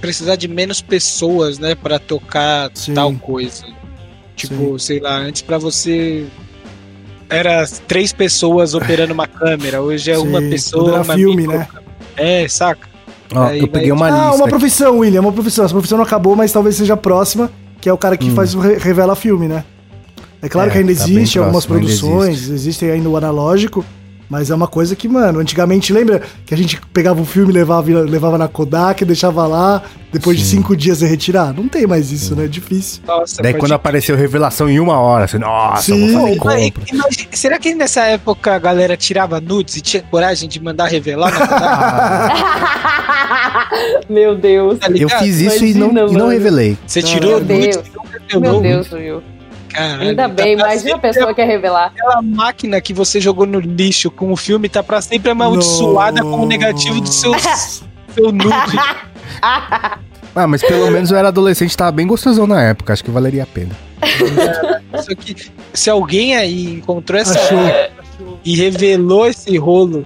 precisar de menos pessoas, né, Pra tocar Sim. tal coisa. Tipo, sei lá, antes pra você era três pessoas operando uma câmera, hoje é Sim, uma tudo pessoa, era uma filme, micro- né? É, saca? Ó, aí eu peguei vai- uma ah, lista. uma aqui. profissão, William, uma profissão. Essa profissão não acabou, mas talvez seja a próxima, que é o cara que Hum. faz o re- revela filme, né? É claro É, que ainda tá existe algumas próximo, ainda produções, existem ainda o analógico, mas é uma coisa que, mano, antigamente, lembra que a gente pegava o filme, levava, levava na Kodak, deixava lá, depois de Sim. cinco dias ia retirar? Não tem mais isso, né? É difícil. Nossa, Daí pode- quando apareceu revelação em uma hora, assim, nossa, Sim. vou fazer Mas, compra. imagina, será que nessa época a galera tirava nudes e tinha coragem de mandar revelar? na Kodak? Meu Deus. Tá Eu fiz isso e Imagina, não, e não revelei. Você Meu tirou nudes Deus. e Meu? Deus, Will. Caralho, Ainda tá bem, pra imagina a sempre pessoa que quer revelar. Aquela máquina que você jogou no lixo com o filme tá pra sempre amaldiçoada com o negativo do seu, seu nude. Ah, mas pelo menos eu era adolescente e tava bem gostosão na época. Acho que valeria a pena. Só que se alguém aí encontrou essa Achou. e revelou esse rolo,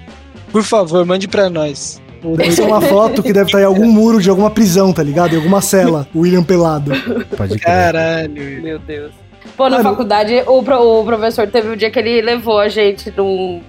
por favor, mande pra nós. Deve ser uma foto que deve estar em algum muro de alguma prisão, tá ligado? Em alguma cela, o William pelado. Pode crer. Caralho. Meu Deus. Pô, na Mano. faculdade, o, pro- o professor teve um dia que ele levou a gente num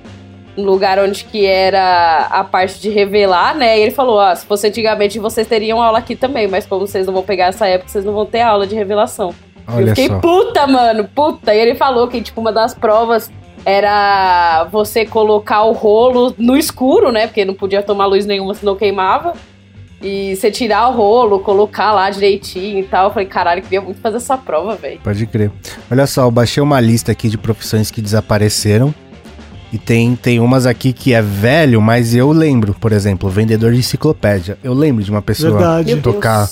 lugar onde que era a parte de revelar, né? E ele falou, ah, se fosse antigamente, vocês teriam aula aqui também, mas como vocês não vão pegar essa época, vocês não vão ter aula de revelação. eu Olha fiquei só. puta, mano, puta. E ele falou que, tipo, uma das provas era você colocar o rolo no escuro, né? Porque não podia tomar luz nenhuma, senão queimava. E você tirar o rolo, colocar lá direitinho e tal. Eu falei, caralho, eu queria muito fazer essa prova, velho. Pode crer. Olha só, eu baixei uma lista aqui de profissões que desapareceram. E tem, tem umas aqui que é velho, mas eu lembro, por exemplo, vendedor de enciclopédia. Eu lembro de uma pessoa Verdade. Tocar,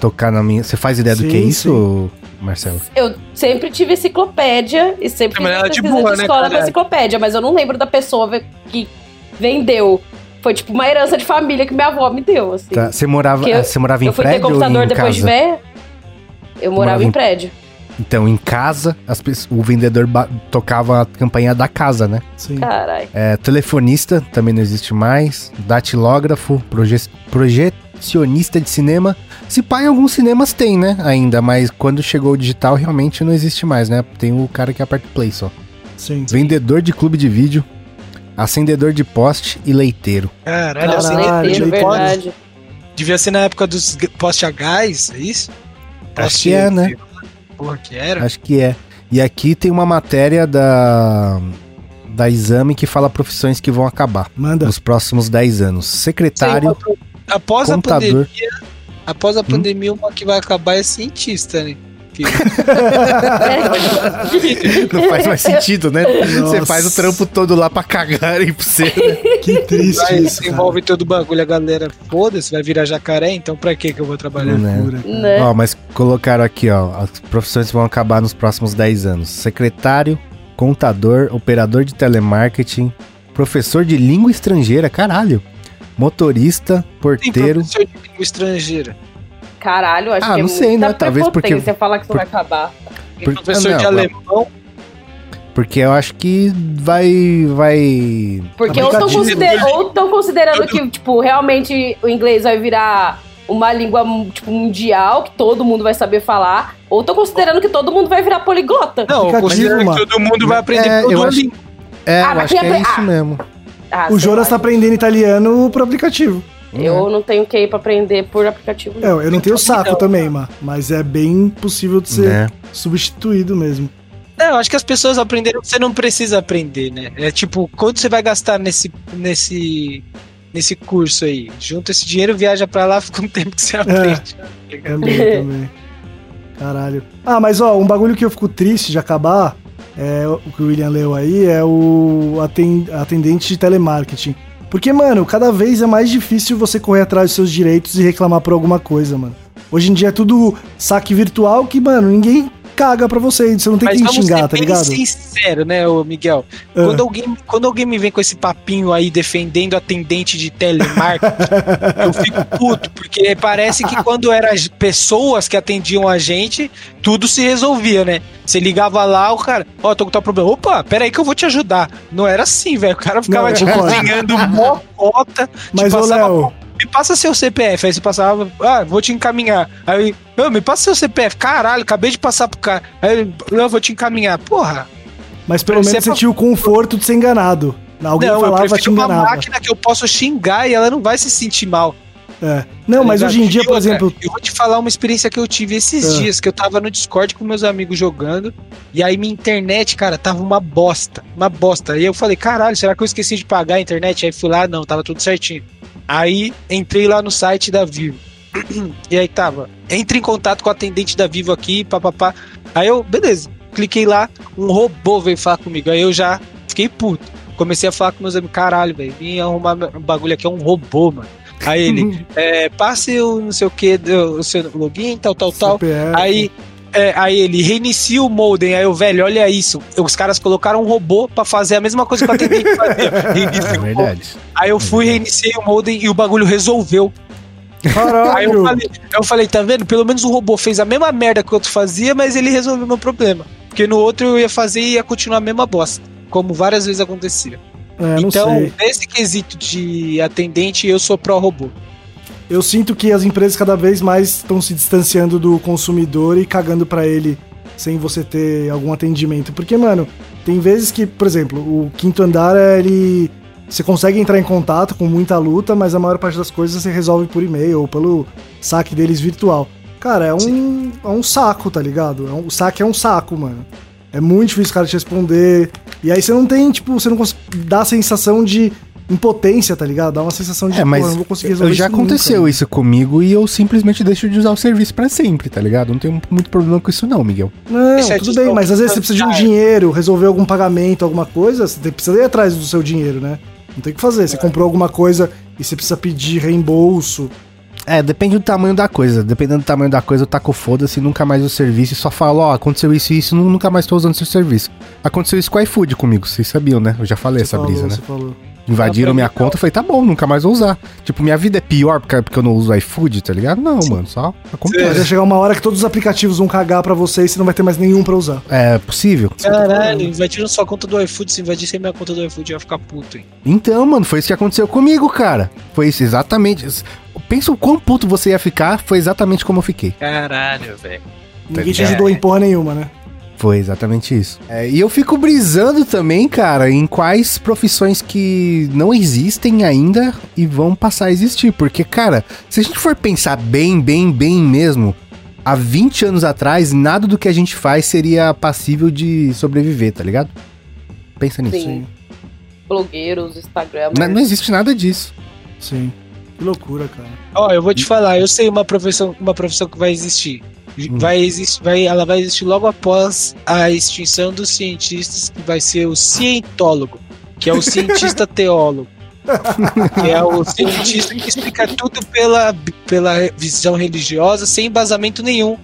tocar na minha. Você faz ideia do Sim, que é isso, Marcelo? Eu sempre tive enciclopédia e sempre fiz Mas ela é uma de boa, né, escola com enciclopédia, mas eu não lembro da pessoa que vendeu. Foi tipo uma herança de família que minha avó me deu, assim. Tá, Você morava, eu- você morava em eu fui ter prédio ou computador em depois casa? de ver. Eu morava Morava em em- prédio. Então, em casa, as pessoas- o vendedor tocava a campanha da casa, né? Sim. Caralho. É, telefonista também não existe mais. Datilógrafo, proje- projecionista de cinema. Se pá, em alguns cinemas tem, né? Ainda, mas quando chegou o digital, realmente não existe mais, né? Tem o cara que aperta play só. Sim. Vendedor de clube de vídeo, acendedor de poste e leiteiro. Caralho, Caralho, Leiteiro, leiteiro. verdade. devia ser na época dos poste a gás, é isso? Acho que é, né? Porra, que era? Acho que é. E aqui tem uma matéria da da exame que fala profissões que vão acabar Manda. nos próximos 10 anos. Secretário, Após Contador. a pandemia, após a pandemia, uma que vai acabar é cientista, né? Que- não faz mais sentido, né? Você Nossa. faz o trampo todo lá pra cagar aí pra você. né? Que triste vai, isso, cara. envolve todo o bagulho, a galera, foda-se, vai virar jacaré, então pra que que eu vou trabalhar? Né? Cara. Né? Ó, mas colocaram aqui, ó, as profissões vão acabar nos próximos 10 anos. Secretário, contador, operador de telemarketing, professor de língua estrangeira, caralho. Motorista, Tem porteiro. professor de língua estrangeira. Caralho, acho Ah, que é não sei, muita né? Talvez porque- prepotência falar que isso por- vai acabar. Por- professor Ah, de não, alemão. Porque eu acho que vai. vai. Porque ou estão consider, considerando que, tipo, realmente o inglês vai virar uma língua, tipo, mundial, que todo mundo vai saber falar, ou estão considerando que todo mundo vai virar poliglota. Não, considerando mano. que todo mundo vai aprender É, eu acho-. É, Ah, eu mas acho que é apre- isso ah. mesmo. Ah, O Jonas tá aprendendo italiano pro aplicativo. Eu não tenho que ir pra aprender por aplicativo, É, eu não tenho saco Não. também, ma- mas é bem possível de ser Né? substituído mesmo. É, eu acho que as pessoas aprenderam que você não precisa aprender, né? É tipo, quanto você vai gastar nesse, nesse, nesse curso aí? Junta esse dinheiro, viaja pra lá, fica um tempo que você aprende. Também, também. Caralho. Ah, mas ó, um bagulho que eu fico triste de acabar, é o que o William leu aí, é o aten- atendente de telemarketing. Porque, mano, cada vez é mais difícil você correr atrás dos seus direitos e reclamar por alguma coisa, mano. Hoje em dia é tudo saque virtual que, mano, ninguém caga pra você, você não tem Mas vamos xingar, tá ligado? sincero, né, ô Miguel? Ah. Quando, alguém, quando alguém me vem com esse papinho aí defendendo atendente de telemarketing, eu fico puto, porque parece que quando eram as pessoas que atendiam a gente, tudo se resolvia, né? Você ligava lá, o cara, ó, tô com tal problema. Opa, peraí que eu vou te ajudar. Não era assim, velho. O cara ficava Não, concordo. cozinhando mocota, Mas, te passava Léo, me passa seu CPF. Aí você passava, ah, vou te encaminhar. Aí, eu, me passa seu CPF. Caralho, acabei de passar pro cara. Aí, eu vou te encaminhar. Porra. mas pelo menos você tinha o conforto de ser enganado. Alguém não, eu falava, te prefiro uma máquina que eu posso xingar e ela não vai se sentir mal. É. Não, tá mas hoje em dia, por exemplo, Eu vou te falar uma experiência que eu tive esses Ah. dias, que eu tava no Discord com meus amigos jogando, e aí minha internet, cara, tava uma bosta. Uma bosta. E eu falei, caralho, será que eu esqueci de pagar a internet? Aí fui lá, não, tava tudo certinho. Aí entrei lá no site da Vivo. e aí tava, entre em contato com o atendente da Vivo aqui, papapá. Aí eu, beleza, cliquei lá, um robô veio falar comigo. Aí eu já fiquei puto. Comecei a falar com meus amigos, caralho, velho, vim arrumar um bagulho aqui, é um robô, mano. Aí ele, é, passe o não sei o que, o seu login, tal, tal, tal. Aí, é, aí ele reinicia o modem. Aí eu, velho, olha isso. Os caras colocaram um robô pra fazer a mesma coisa que o atendente fazia. Reinicia É o verdade. Aí eu fui, reiniciei o modem e o bagulho resolveu. Aí eu Caralho. falei, eu falei, tá vendo? Pelo menos o robô fez a mesma merda que o outro fazia, mas ele resolveu o meu problema. Porque no outro eu ia fazer e ia continuar a mesma bosta. Como várias vezes acontecia. É, então, nesse quesito de atendente, eu sou pró-robô. Eu sinto que as empresas cada vez mais estão se distanciando do consumidor e cagando pra ele sem você ter algum atendimento. Porque, mano, tem vezes que, por exemplo, o quinto andar, ele. Você consegue entrar em contato com muita luta, mas a maior parte das coisas você resolve por e-mail ou pelo saque deles virtual. Cara, é um, é um saco, tá ligado? É um- o saque é um saco, mano. É muito difícil o cara te responder. E aí você não tem, tipo, você não dá a sensação de impotência, tá ligado? Dá uma sensação de, É, mas não vou conseguir resolver já isso nunca, aconteceu mano. isso comigo e eu simplesmente deixo de usar o serviço pra sempre, tá ligado? Não tenho muito problema com isso não, Miguel. Não, Deixa tudo bem, mas às vezes você precisa de um dinheiro, resolver algum pagamento, alguma coisa, você precisa ir atrás do seu dinheiro, né? Não tem o que fazer. Você comprou alguma coisa e você precisa pedir reembolso. É, depende do tamanho da coisa. Dependendo do tamanho da coisa, eu taco foda-se, nunca mais o serviço e só falo, ó, aconteceu isso e isso, nu- nunca mais tô usando seu serviço. Aconteceu isso com o iFood comigo, vocês sabiam, né? Eu já falei Você essa falou, brisa, né? Você falou. Invadiram minha conta, eu falei, tá bom, nunca mais vou usar. Tipo, minha vida é pior porque, porque eu não uso iFood, tá ligado? Não, mano, só Mas acontece. vai chegar uma hora que todos os aplicativos vão cagar pra você e você não vai ter mais nenhum pra usar. É possível. Caralho, invadiram sua conta do iFood. Se invadisse a minha conta do iFood, eu ia ficar puto, hein? Então, mano, foi isso que aconteceu comigo, cara. Foi isso, exatamente. Pensa o quão puto você ia ficar, foi exatamente como eu fiquei. Caralho, velho. Ninguém te ligado? ajudou em porra nenhuma, né? Foi exatamente isso. É, e eu fico brisando também, cara, em quais profissões que não existem ainda e vão passar a existir. Porque, cara, se a gente for pensar bem, bem, bem mesmo, há 20 anos atrás, nada do que a gente faz seria passível de sobreviver, tá ligado? Pensa nisso. Sim. Blogueiros, Instagram. Não, não existe nada disso. Sim. Que loucura, cara. Ó, eu vou te falar, eu sei uma profissão, uma profissão que vai existir. Hum. Vai existir, vai, ela vai existir logo após a extinção dos cientistas, que vai ser o cientólogo, que é o cientista teólogo. que é o cientista que explica tudo pela, pela visão religiosa, sem embasamento nenhum.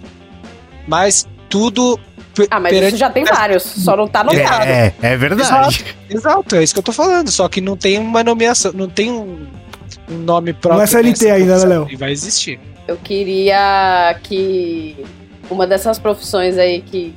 Mas tudo Ah, mas perante- isso já tem vários, só não tá notado. É, é verdade. Exato, é isso que eu tô falando. Só que não tem uma nomeação, não tem um, um nome próprio. Não é CLT ainda, né, Léo? E vai existir. Eu queria que uma dessas profissões aí que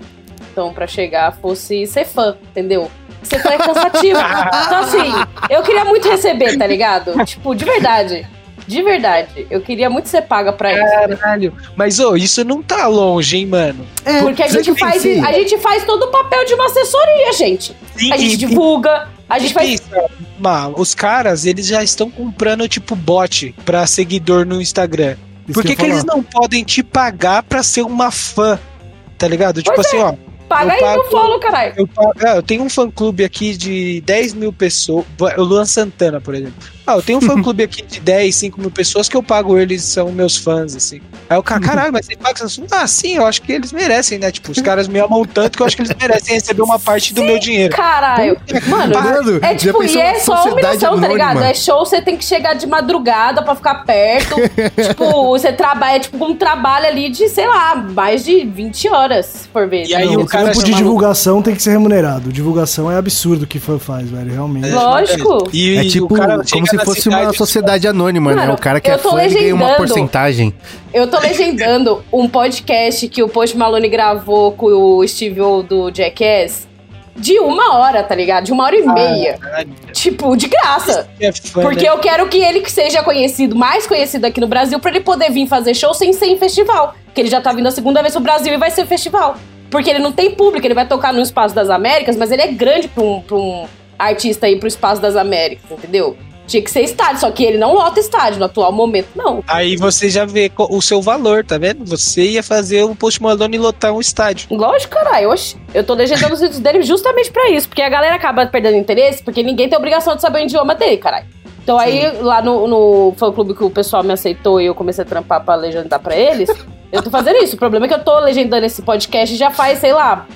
estão pra chegar fosse ser fã, entendeu? Ser fã é cansativo. então, assim, eu queria muito receber, tá ligado? Tipo, de verdade. De verdade. Eu queria muito ser paga pra isso. Caralho. Mas, ô, isso não tá longe, hein, mano? É, Porque a você gente, faz, a gente faz todo o papel de uma assessoria, gente. Sim, A gente e- divulga, a gente faz. pensa, os caras, eles já estão comprando, tipo, bot pra seguidor no Instagram. Isso Por que, que ia eles não podem te pagar pra ser uma fã? Tá ligado? Tipo Pois assim, ó. Paga eu aí no pago- follow, caralho. Eu, pago- ah, eu tenho um fã clube aqui de 10 mil pessoas. O Luan Santana, por exemplo. Ah, eu tenho um fã clube aqui de 10, 5 mil pessoas que eu pago eles, são meus fãs, assim. Aí o cara, caralho, mas você paga essas Ah, sim, eu acho que eles merecem, né? Tipo, os caras me amam tanto que eu acho que eles merecem receber uma parte do meu dinheiro. Caralho. Mano, Mano, É tipo, e é só humilhação, tá ligado? É show, você tem que chegar de madrugada pra ficar perto. tipo, você trabalha, é tipo um trabalho ali de, sei lá, mais de 20 horas, se for ver. E aí Não, o O cara trampo de divulgação tem que ser remunerado. Divulgação é absurdo o que fã faz, velho. Realmente. Lógico. E, É tipo o cara como chega se fosse cidade uma sociedade anônima, né? Mano, O cara que eu é tô fã ganha uma legendando. porcentagem. Eu tô legendando um podcast que o Post Malone gravou com o Steve O do Jackass de uma hora, tá ligado? De uma hora e meia. Caralho, Tipo, de graça. é fã, Porque né? eu quero que ele seja conhecido, mais conhecido aqui no Brasil, pra ele poder vir fazer show sem ser em festival. Que ele já tá vindo a segunda vez pro Brasil e vai ser festival. Porque ele não tem público, ele vai tocar no Espaço das Américas, mas ele é grande pra um, pra um artista ir pro Espaço das Américas, entendeu? Tinha que ser estádio, só que ele não lota estádio no atual momento, não. Aí você já vê o seu valor, tá vendo? Você ia fazer o Post Malone lotar um estádio. Lógico, caralho. Oxi. Eu tô legendando os vídeos dele justamente pra isso. Porque a galera acaba perdendo interesse, porque ninguém tem obrigação de saber o idioma dele, caralho. Então aí, lá no, no fã clube que o pessoal me aceitou e eu comecei a trampar pra legendar pra eles, eu tô fazendo isso. O problema é que eu tô legendando esse podcast já faz, sei lá,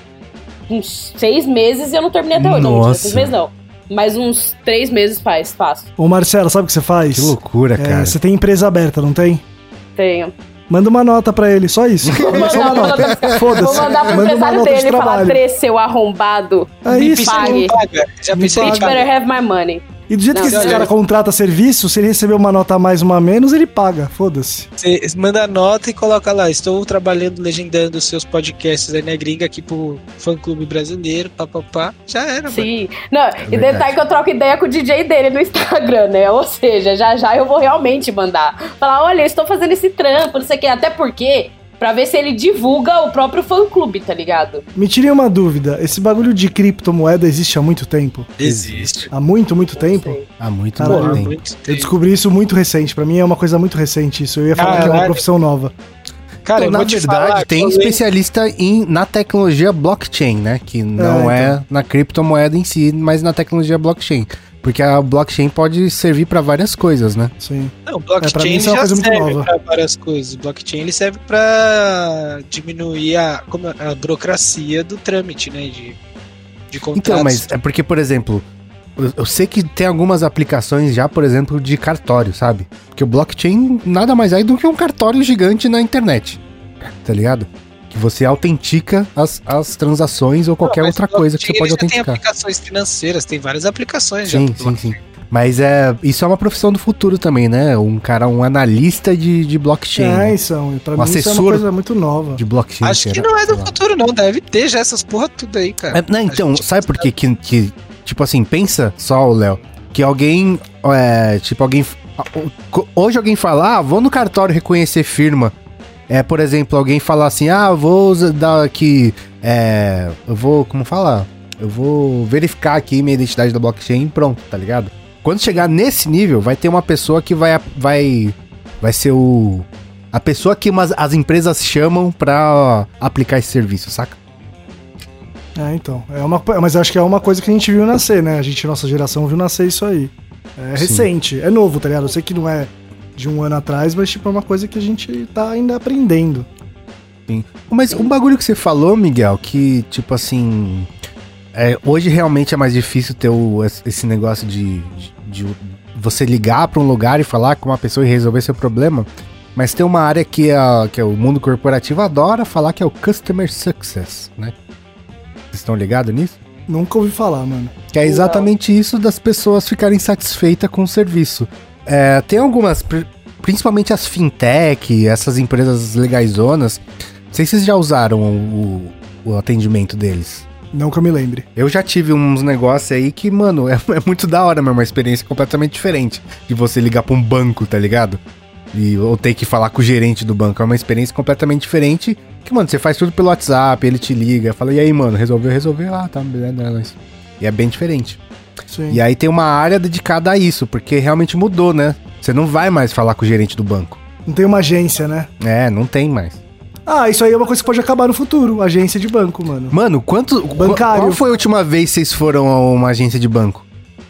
uns seis meses e eu não terminei até hoje. Não, Nossa. seis meses não. Mas uns três meses faz, faço. Ô Marcelo, sabe o que você faz? Que loucura, É, cara. você tem empresa aberta, não tem? Tenho. Manda uma nota pra ele, só isso. Só uma Vou nota. mandar- Foda-se. Vou mandar pro Manda empresário dele e falar, seu arrombado. É me isso. pague. Paga. Já Me pensei em better have my money. E do jeito Não, que esse cara contrata serviço, se ele receber uma nota a mais, uma a menos, ele paga. Foda-se. Você manda a nota e coloca lá. Estou trabalhando, legendando os seus podcasts aí na gringa aqui pro fã clube brasileiro, papapá. Já era, mano. Sim. Não, e verdade. detalhe que eu troco ideia com o DJ dele no Instagram, né? Ou seja, já já eu vou realmente mandar. Falar, olha, eu estou fazendo esse trampo, não sei o quê. Até porque, pra ver se ele divulga o próprio fã-clube, tá ligado? Me tirei uma dúvida. Esse bagulho de criptomoeda existe há muito tempo? Existe. Há muito, muito Não tempo? sei. Ah, muito Caralho. Muito Eu tempo. descobri isso muito recente. Pra mim é uma coisa muito recente isso. Eu ia falar que é uma Caralho. profissão nova. Cara, Então, eu na verdade, falar, tem eu lembro- especialista em, na tecnologia blockchain, né? Que não É, é na criptomoeda em si, mas na tecnologia blockchain. Porque a blockchain pode servir pra várias coisas, né? Sim. Não, É, blockchain é já muito serve para várias coisas. Blockchain ele serve para diminuir a, como, a burocracia do trâmite, né? De, de contratos. Então, mas é porque, por exemplo, eu, eu sei que tem algumas aplicações já, por exemplo, de cartório, sabe? Porque o blockchain nada mais é do que um cartório gigante na internet. Tá ligado? Que você autentica as, as transações ou qualquer Não, outra coisa que você pode já Tem autenticar. aplicações financeiras, tem várias aplicações já. Sim, pro sim, sim. Mas é, isso é uma profissão do futuro também, né? Um cara, um analista de, de blockchain. É, né? isso. Pra Um mim isso é assessor uma coisa muito nova. De blockchain. Acho que não é do futuro, não. Deve ter já essas porra tudo aí, cara. É, não, então, Acho que- sabe por quê que, que, tipo assim, pensa só, Léo, que alguém, é, tipo, alguém, hoje alguém fala, ah, vou no cartório reconhecer firma, é, por exemplo, alguém falar assim, ah, vou dar aqui, é, eu vou, como falar, eu vou verificar aqui minha identidade da blockchain e pronto, tá ligado? Quando chegar nesse nível, vai ter uma pessoa que vai, vai, vai ser o, a pessoa que umas, as empresas chamam pra aplicar esse serviço, saca? É, então. É uma, mas acho que é uma coisa que a gente viu nascer, né? A gente, nossa geração, viu nascer isso aí. É Sim. recente, é novo, tá ligado? Eu sei que não é de um ano atrás, mas tipo, é uma coisa que a gente tá ainda aprendendo. Mas um bagulho que você falou, Miguel, que, tipo assim. é, hoje realmente é mais difícil ter o- esse negócio de, de- de você ligar pra um lugar e falar com uma pessoa e resolver seu problema. Mas tem uma área que, a, que é o mundo corporativo adora falar que é o Customer Success, né? Vocês estão ligados nisso? Nunca ouvi falar, mano. Que é exatamente isso das pessoas ficarem satisfeitas com o serviço. É, tem algumas, pri- principalmente as fintech, essas empresas legaizonas. Não sei se vocês já usaram o, o atendimento deles. Não que eu me lembre. Eu já tive uns negócios aí que, mano, é, é muito da hora mesmo, uma experiência completamente diferente de você ligar pra um banco, tá ligado? E, ou ter que falar com o gerente do banco. É uma experiência completamente diferente. Que, mano, você faz tudo pelo WhatsApp, ele te liga, fala, e aí, mano, resolveu? Resolveu? Ah, tá, beleza. é nóis." E é bem diferente. Sim. E aí tem uma área dedicada a isso, porque realmente mudou, né? Você não vai mais falar com o gerente do banco. Não tem uma agência, né? É, não tem mais. Ah, isso aí é uma coisa que pode acabar no futuro. Agência de banco, mano. Mano, quanto. Bancário. Qual foi a última vez que vocês foram a uma agência de banco?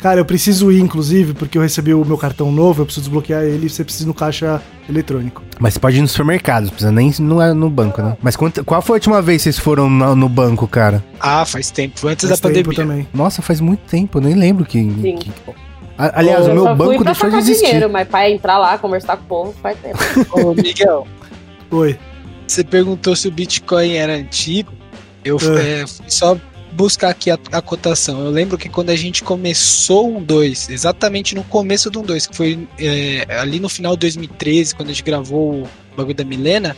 Cara, eu preciso ir, inclusive, porque eu recebi o meu cartão novo, eu preciso desbloquear ele e você precisa ir no caixa eletrônico. Mas você pode ir no supermercado, não precisa nem não é no banco, né? Mas quanto- qual foi a última vez que vocês foram no, no banco, cara? Ah, faz tempo. Foi antes Faz da tempo pandemia. também. Nossa, faz muito tempo, eu nem lembro que. Sim. que- aliás, Eu o meu banco deixou de sacar existir. dinheiro, mas pra entrar lá, conversar com o povo, faz tempo. Ô, Miguel, Oi. você perguntou se o Bitcoin era antigo. Eu É. é, fui só buscar aqui a, a cotação. Eu lembro que quando a gente começou um 2, exatamente no começo do um 2, que foi é, ali no final de 2013, quando a gente gravou o bagulho da Milena,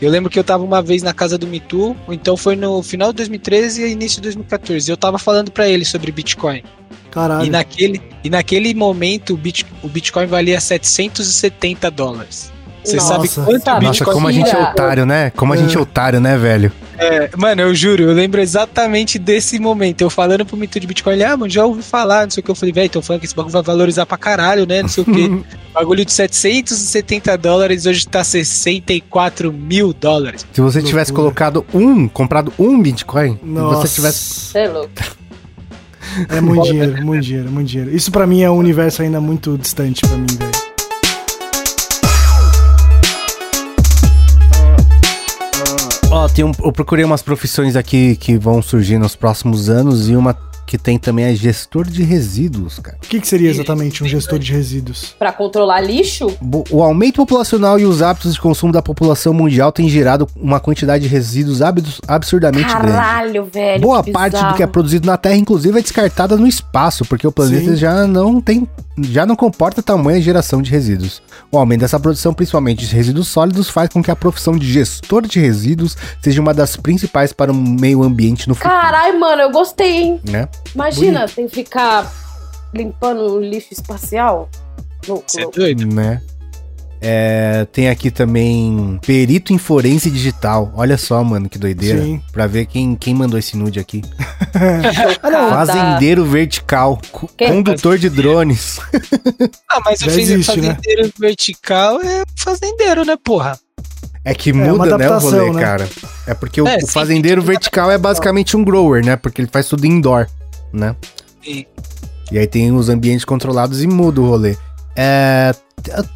eu lembro que eu tava uma vez na casa do Mitu, então foi no final de 2013 e início de 2014. Eu tava falando pra ele sobre Bitcoin. Caralho. E naquele, e naquele momento o, Bit, o Bitcoin valia 770 dólares. Você sabe quanto o Nossa, Bitcoin como a gente é otário, né? Como a gente é otário, né, velho? é, Mano, eu juro, eu lembro exatamente desse momento. Eu falando pro mito de Bitcoin, ele, ah, mano, já ouvi falar, não sei o que. Eu falei, velho, tô falando que esse bagulho vai valorizar pra caralho, né? Não sei o que. bagulho de 770 dólares hoje tá 64 mil dólares. Se você tivesse Loucura. colocado um, comprado um Bitcoin, se Nossa. você tivesse. Você é louco. É muito dinheiro, muito dinheiro, muito dinheiro. Isso pra mim é um universo ainda muito distante pra mim, velho. Tem um, eu procurei umas profissões aqui que vão surgir nos próximos anos e uma que tem também é gestor de resíduos, cara. O que, que seria exatamente um gestor de resíduos? Pra controlar lixo, O aumento populacional e os hábitos de consumo da população mundial têm gerado uma quantidade de resíduos abs- absurdamente grande. caralho, velho. Boa que parte do bizarro. que é produzido na Terra, inclusive, é descartada no espaço, porque o planeta Sim. já não tem, já não comporta tamanha geração de resíduos. O aumento dessa produção, principalmente de resíduos sólidos, faz com que a profissão de gestor de resíduos seja uma das principais para o meio ambiente no futuro, Caralho, mano, eu gostei, hein? né? Imagina, tem que ficar limpando lixo espacial. Louco, Você é doido? Né? É, tem aqui também perito em forense digital. Olha só, mano, que doideira. Sim. Pra ver quem, quem mandou esse nude aqui. Chocada. Fazendeiro vertical, co- Que? condutor de drones. Ah, mas eu Já fiz existe, né? fazendeiro vertical, é fazendeiro, né, porra? É que uma muda, né, o rolê, né? cara. É porque o, É, o sim, fazendeiro vertical é basicamente um grower, né? Porque ele faz tudo indoor, né? E- E aí tem os ambientes controlados e muda o rolê. É,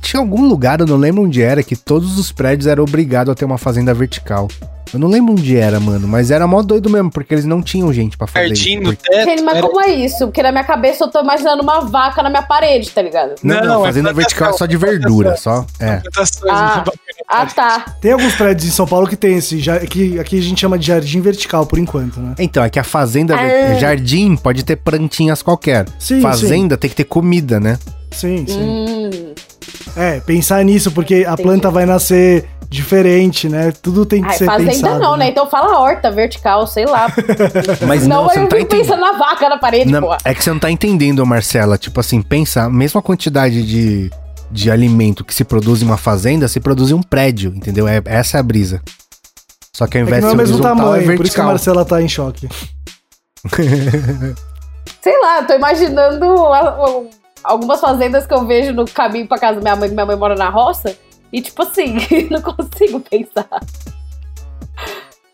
tinha algum lugar, eu não lembro onde era, que todos os prédios eram obrigados a ter uma fazenda vertical. Eu não lembro onde era, mano, mas era mó doido mesmo, porque eles não tinham gente pra fazer Jardim isso. no Porque- teto. Mas era- como é isso? Porque na minha cabeça eu tô imaginando uma vaca na minha parede, tá ligado? Não, não, Não, é fazenda plantação, vertical é só de plantação. verdura, só. É. Ah. Ah, tá. Tem alguns prédios em São Paulo que tem esse, que aqui a gente chama de jardim vertical por enquanto, né? Então, é que a fazenda, Ah. jardim, pode ter plantinhas qualquer. Sim, fazenda tem que ter comida, né? Sim, sim. Hum. É, pensar nisso, porque a Entendi. planta vai nascer diferente, né? Tudo tem que Ai, ser fazenda pensado. não, né? Então fala horta vertical, sei lá. Mas não, não, você eu não tá pensando na vaca na parede, Não, porra. é que você não tá entendendo, Marcela. Tipo assim, pensa, a mesma quantidade de, de alimento que se produz em uma fazenda, se produz em um prédio, entendeu? É, essa é a brisa. Só que ao É que invés não é o de ser mesmo horizontal, tamanho, é por isso que a vertical. Marcela tá em choque. Sei lá, tô imaginando algumas fazendas que eu vejo no caminho pra casa da minha mãe, que minha mãe mora na roça. E tipo assim, não consigo pensar.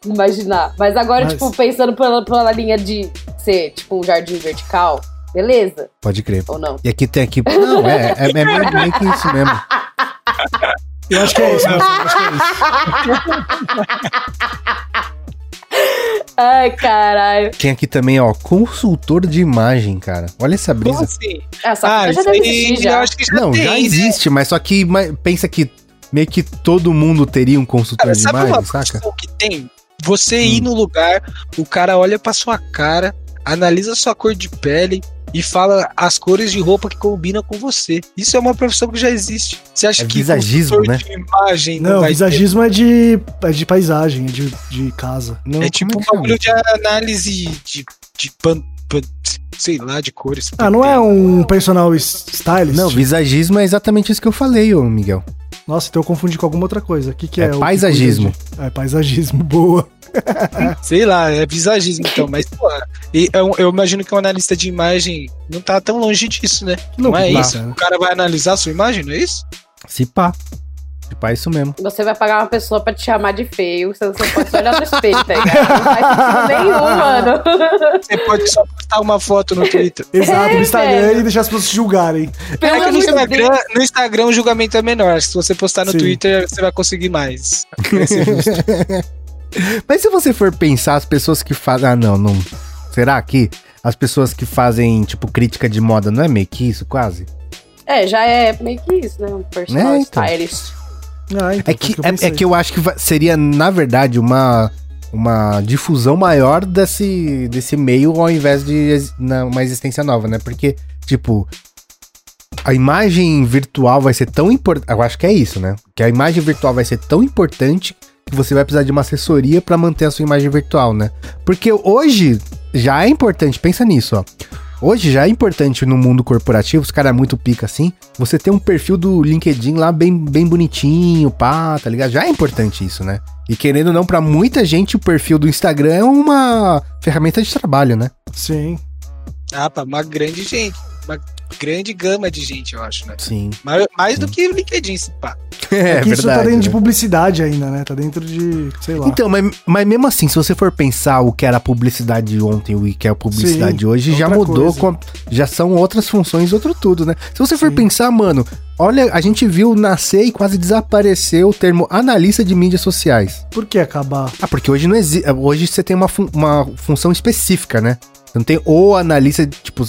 Imaginar. Mas agora, Mas- tipo, pensando pela, pela linha de ser, tipo, um jardim vertical, beleza? Pode crer. Ou não? E aqui tem aqui. Não, é, é, é meio, meio que isso mesmo. Eu acho que é isso, eu acho que é isso. Ai, caralho. Tem aqui também, ó, consultor de imagem, cara. Olha essa Como brisa. assim? Essa Ah, já deve existir eu já. acho que já Não, tem, já né? existe, mas só que mas pensa que meio que todo mundo teria um consultor Cara, de sabe imagem, uma saca? que tem? Você ir no lugar, o cara olha pra sua cara, analisa sua cor de pele e fala as cores de roupa que combinam com você. Isso é uma profissão que já existe. Você acha É que visagismo, né? de imagem não, Não, vai visagismo é de, é de paisagem, é de, de casa. Não, ter? É tipo como um bagulho de análise de, de pan, pan- sei lá, de cores. Ah, não é um personal stylist? Não, visagismo é exatamente isso que eu falei, ô Miguel. Nossa, então eu confundi com alguma outra coisa. O que, que É é? paisagismo. É, paisagismo, boa. Sei lá, é visagismo então, mas pô, e eu, eu imagino que um analista de imagem não tá tão longe disso, né? Não, Não, é isso? né? O cara vai analisar a sua imagem, não é isso? Se pá. É isso mesmo. Você vai pagar uma pessoa pra te chamar de feio, você você pode só olhar no espelho, tá ligado? Não faz sentido nenhum, mano. Você pode só postar uma foto no Twitter. Exato, É, no Instagram velho. e deixar as pessoas julgarem. Pelo é que no Instagram, no Instagram o julgamento é menor. Se você postar no Sim. Twitter, você vai conseguir mais. Mas se você for pensar, as pessoas que fazem. Ah, não, não. Será que as pessoas que fazem, tipo, crítica de moda não é meio que isso, quase? É, já é meio que isso, né? Um personal É, então. stylist. Ah, então, É que, o é, é que eu acho que seria, na verdade, uma, uma difusão maior desse, desse meio ao invés de na- uma existência nova, né? Porque, tipo, a imagem virtual vai ser tão importante. Eu acho que é isso, né? Que a imagem virtual vai ser tão importante que você vai precisar de uma assessoria pra manter a sua imagem virtual, né? Porque hoje já é importante, pensa nisso, ó. Hoje já é importante no mundo corporativo, os caras é muito pica assim, você ter um perfil do LinkedIn lá bem, bem bonitinho, pá, tá ligado? Já é importante isso, né? E querendo ou não, pra muita gente, o perfil do Instagram é uma ferramenta de trabalho, né? Sim. Ah, pra uma grande gente. Uma grande gama de gente, eu acho, né? Sim. Mais, mais do que o LinkedIn, se pá. É, É, que isso tá dentro de né? publicidade ainda, né? Tá dentro de, sei lá. Então, mas, mas mesmo assim, se você for pensar o que era publicidade ontem e o que é a publicidade Sim, hoje, já outra mudou, a- já são outras funções, outro tudo, né? Se você for Sim. pensar, mano, olha, a gente viu nascer e quase desaparecer o termo analista de mídias sociais. Por que acabar? Ah, porque hoje não existe. Hoje você tem uma, fun- uma função específica, né? Você não tem o analista, tipo.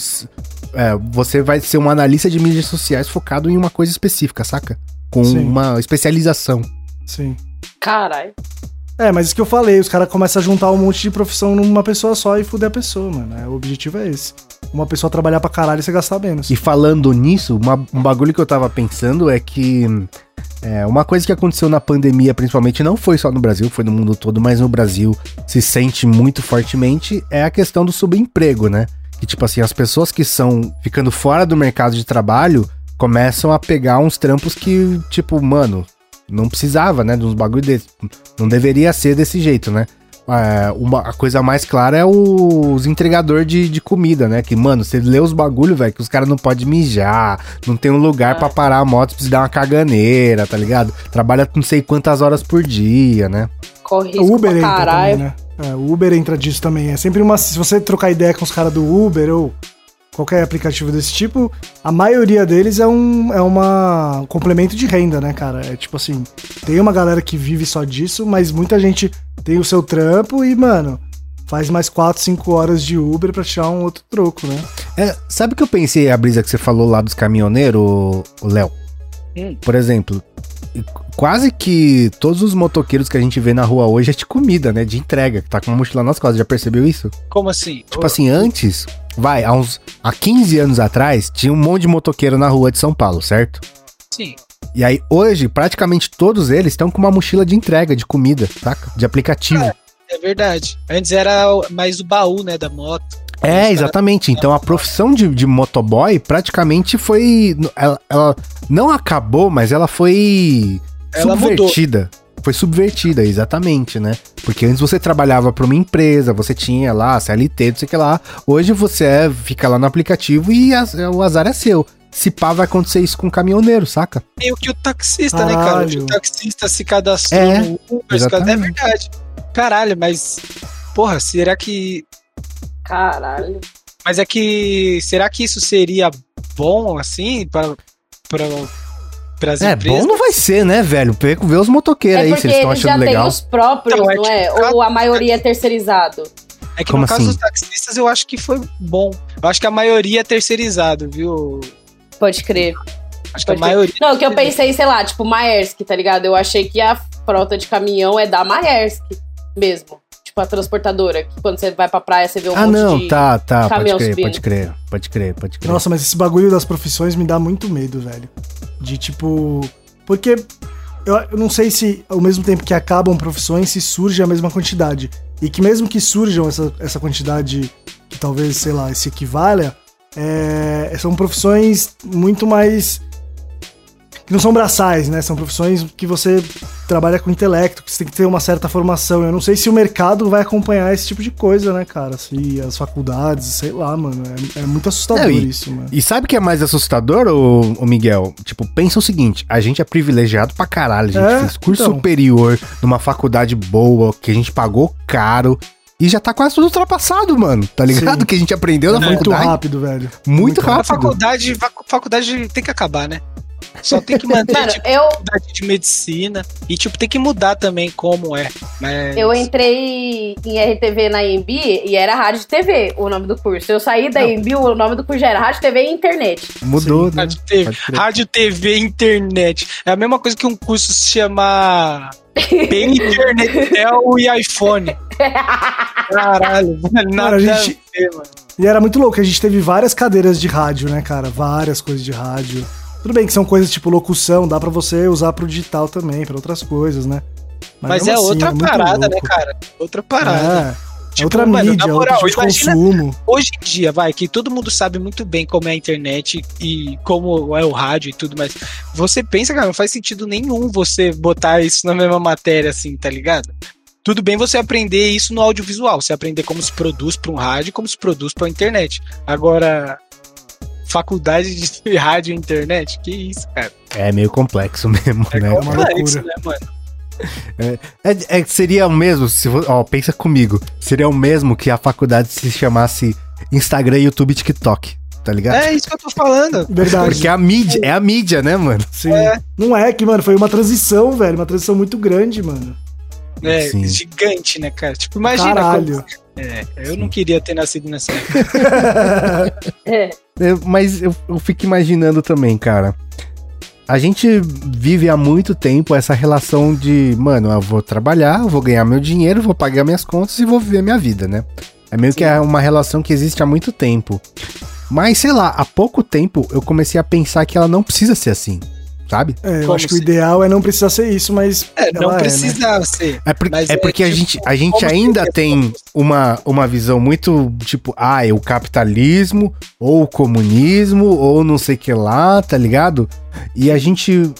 É, você vai ser um analista de mídias sociais focado em uma coisa específica, saca? Com Sim. uma especialização. Sim. Caralho. É, mas isso que eu falei, os caras começam a juntar um monte de profissão numa pessoa só e fuder a pessoa, mano. É, o objetivo é esse. Uma pessoa trabalhar pra caralho e você gastar menos. E falando nisso, uma- um bagulho que eu tava pensando é que é, uma coisa que aconteceu na pandemia, principalmente, não foi só no Brasil, foi no mundo todo, mas no Brasil se sente muito fortemente, é a questão do subemprego, né? Que, tipo assim, as pessoas que são ficando fora do mercado de trabalho começam a pegar uns trampos que, tipo, mano, não precisava, né? De uns bagulho desse. Não deveria ser desse jeito, né? É, uma, a coisa mais clara é o- os entregador de, de comida, né? Que, mano, você lê os bagulho, velho, que os caras não podem mijar, não tem um lugar pra parar a moto, precisa dar uma caganeira, tá ligado? Trabalha não sei quantas horas por dia, né? Corre risco Uber pra caralho. também, né? É, o Uber entra disso também. É sempre uma. Se você trocar ideia com os caras do Uber ou qualquer aplicativo desse tipo, a maioria deles é um, é uma um complemento de renda, né, cara? É tipo assim, tem uma galera que vive só disso, mas muita gente tem o seu trampo e, mano, faz mais 4, 5 horas de Uber pra tirar um outro troco, né? É, sabe o que eu pensei, a brisa que você falou lá dos caminhoneiros, o Léo? Hum. Por exemplo, quase que todos os motoqueiros que a gente vê na rua hoje é de comida, né? De entrega, que tá com uma mochila nas costas. Já percebeu isso? Como assim? Tipo assim, antes, vai, há uns. Há 15 anos atrás, tinha um monte de motoqueiro na rua de São Paulo, certo? Sim. E aí, hoje, praticamente todos eles estão com uma mochila de entrega, de comida, saca? De aplicativo. É verdade. Antes era mais o baú, né, da moto. É, caras- exatamente. Então a profissão de, de motoboy praticamente foi. Ela, ela não acabou, mas ela foi Ela subvertida. Foi subvertida, exatamente, né? Porque antes você trabalhava para uma empresa, você tinha lá CLT, não sei o que lá. Hoje você é, fica lá no aplicativo e as- o azar é seu. Se pá, vai acontecer isso com o caminhoneiro, saca? Meio que o taxista, né, cara? Caralho. O taxista se cadastrou É, no Uber, se cadastra- é verdade. Caralho, mas. Porra, será que. Caralho. Mas é que. Será que isso seria bom, assim, para. para as É, empresas? bom não vai ser, né, velho? Vê vê os motoqueiros É aí, se eles estão já achando legal. os próprios, Então, é não é? tipo- Ou a maioria é terceirizado. É que Como no caso assim? dos taxistas eu acho que foi bom. Eu acho que a maioria é terceirizado, viu? Pode crer. Acho que a Pode crer. maioria. Não, que eu pensei, sei lá, tipo, Maersk, tá ligado? Eu achei que a frota de caminhão é da Maersk mesmo. Tipo, a transportadora, que quando você vai pra praia, você vê um Ah, monte não, de... tá, tá, pode caminhão crer, subindo. pode crer, pode crer, pode crer. Nossa, mas esse bagulho das profissões me dá muito medo, velho. De tipo. Porque eu, eu não sei se ao mesmo tempo que acabam profissões, se surge a mesma quantidade. E que mesmo que surjam essa, essa quantidade que talvez, sei lá, se equivalha, é, são profissões muito mais. Que não são braçais, né? São profissões que você trabalha com intelecto, que você tem que ter uma certa formação. Eu não sei se o mercado vai acompanhar esse tipo de coisa, né, cara? Se as faculdades, sei lá, mano. É, é muito assustador Não, e- isso, mano. E sabe o que é mais assustador, ô, ô Miguel? Tipo, pensa o seguinte: a gente é privilegiado pra caralho. A gente É, fez curso então. superior numa faculdade boa, que a gente pagou caro. E já tá quase tudo ultrapassado, mano. Tá ligado? Sim. Que a gente aprendeu na muito faculdade. rápido, velho. Muito A rápido. faculdade, facu- faculdade tem que acabar, né? Só tem que manter Mano, tipo, eu, faculdade de medicina. E, tipo, tem que mudar também como é. Mas... eu entrei em RTV na EMB e era Rádio TV o nome do curso. Eu saí da. EMB, o nome do curso já era Rádio, TV e Internet. Mudou, né? Rádio, TV, rádio, TV, internet. É a mesma coisa que um curso se chama Bem Internetel e iPhone. Caralho, nada a gente- a ver, mano. E era muito louco, a gente teve várias cadeiras de rádio, né, cara? Várias coisas de rádio. Tudo bem que são coisas tipo locução, dá pra você usar pro digital também, pra outras coisas, né? Mas, mesmo é assim, outra muito parada, né, louco. cara? Outra parada. É, é Tipo, outra mano, mídia, na outro moral, tipo de imagina- consumo. Hoje em dia, vai, que todo mundo sabe muito bem como é a internet e como é o rádio e tudo mais. Você pensa, cara, não faz sentido nenhum você botar isso na mesma matéria, assim, tá ligado? Tudo bem você aprender isso no audiovisual, você aprender como se produz para um rádio e como se produz para a internet. Agora, faculdade de rádio e internet, que isso, cara? É meio complexo mesmo, né? uma Complexo, loucura. né, mano? É, é- seria o mesmo, se, ó, pensa comigo. Seria o mesmo que a faculdade se chamasse Instagram, YouTube, TikTok, tá ligado? É isso que eu tô falando. Verdade. Porque a mídia, é a mídia, né, mano? Sim. É. Não é que, mano, foi uma transição, velho. Uma transição muito grande, mano. É, Sim. gigante, né, cara? Tipo, imagina. Caralho. quando- É, eu não queria ter nascido nessa época. É. É, mas eu, eu fico imaginando também, cara. A gente vive há muito tempo essa relação de, mano, eu vou trabalhar, eu vou ganhar meu dinheiro, vou pagar minhas contas e vou viver minha vida, né? É meio que é uma relação que existe há muito tempo. Mas, sei lá, há pouco tempo eu comecei a pensar que ela não precisa ser assim, sabe? É, eu Como acho que o ideal é não precisar ser isso, mas. É, não ela né? precisa ser. É, por- Mas é é porque a tipo, gente, a gente ainda tem uma, uma visão muito tipo, ah, é o capitalismo, ou o comunismo, ou não sei o que lá, tá ligado? E a gente.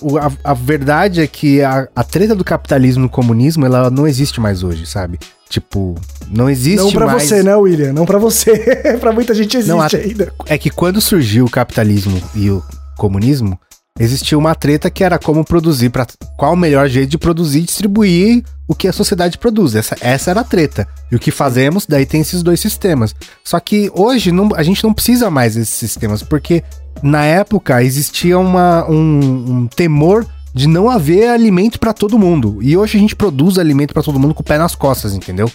A, a verdade é que a, a treta do capitalismo e do comunismo, ela não existe mais hoje, sabe? Tipo, não existe Não pra mais. você, né, William? Não pra você. pra muita gente existe Não, a- ainda. É que quando surgiu o capitalismo e o comunismo, existia uma treta que era como produzir, para qual o melhor jeito de produzir e distribuir o que a sociedade produz. Essa, essa era a treta. E o que fazemos, daí tem esses dois sistemas. Só que hoje não- a gente não precisa mais desses sistemas, porque na época existia uma, um, um temor de não haver alimento pra todo mundo. E hoje a gente produz alimento pra todo mundo com o pé nas costas, entendeu?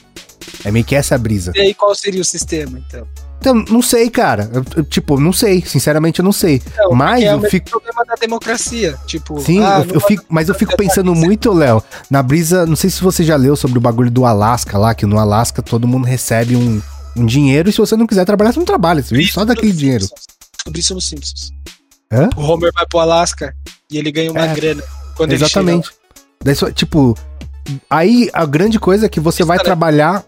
É meio que essa a brisa. E aí, qual seria o sistema, então? Então, não sei, cara. Eu- eu, tipo, não sei. Sinceramente, eu não sei. Não, Mas é eu fico. problema da democracia. Tipo, Sim, ah, eu, eu fico, mas eu fico pensando muito, Léo, na brisa. Não sei se você já leu sobre o bagulho do Alasca lá, que no Alasca todo mundo recebe um, um dinheiro e se você não quiser trabalhar, você não trabalha. Você vive só daquele dinheiro. Descobri isso nos Simpsons. Hã? O Homer vai pro Alasca e ele ganha uma É. grana. Quando Exatamente. Daí, tipo, aí a grande coisa é que você vai Isso, né? trabalhar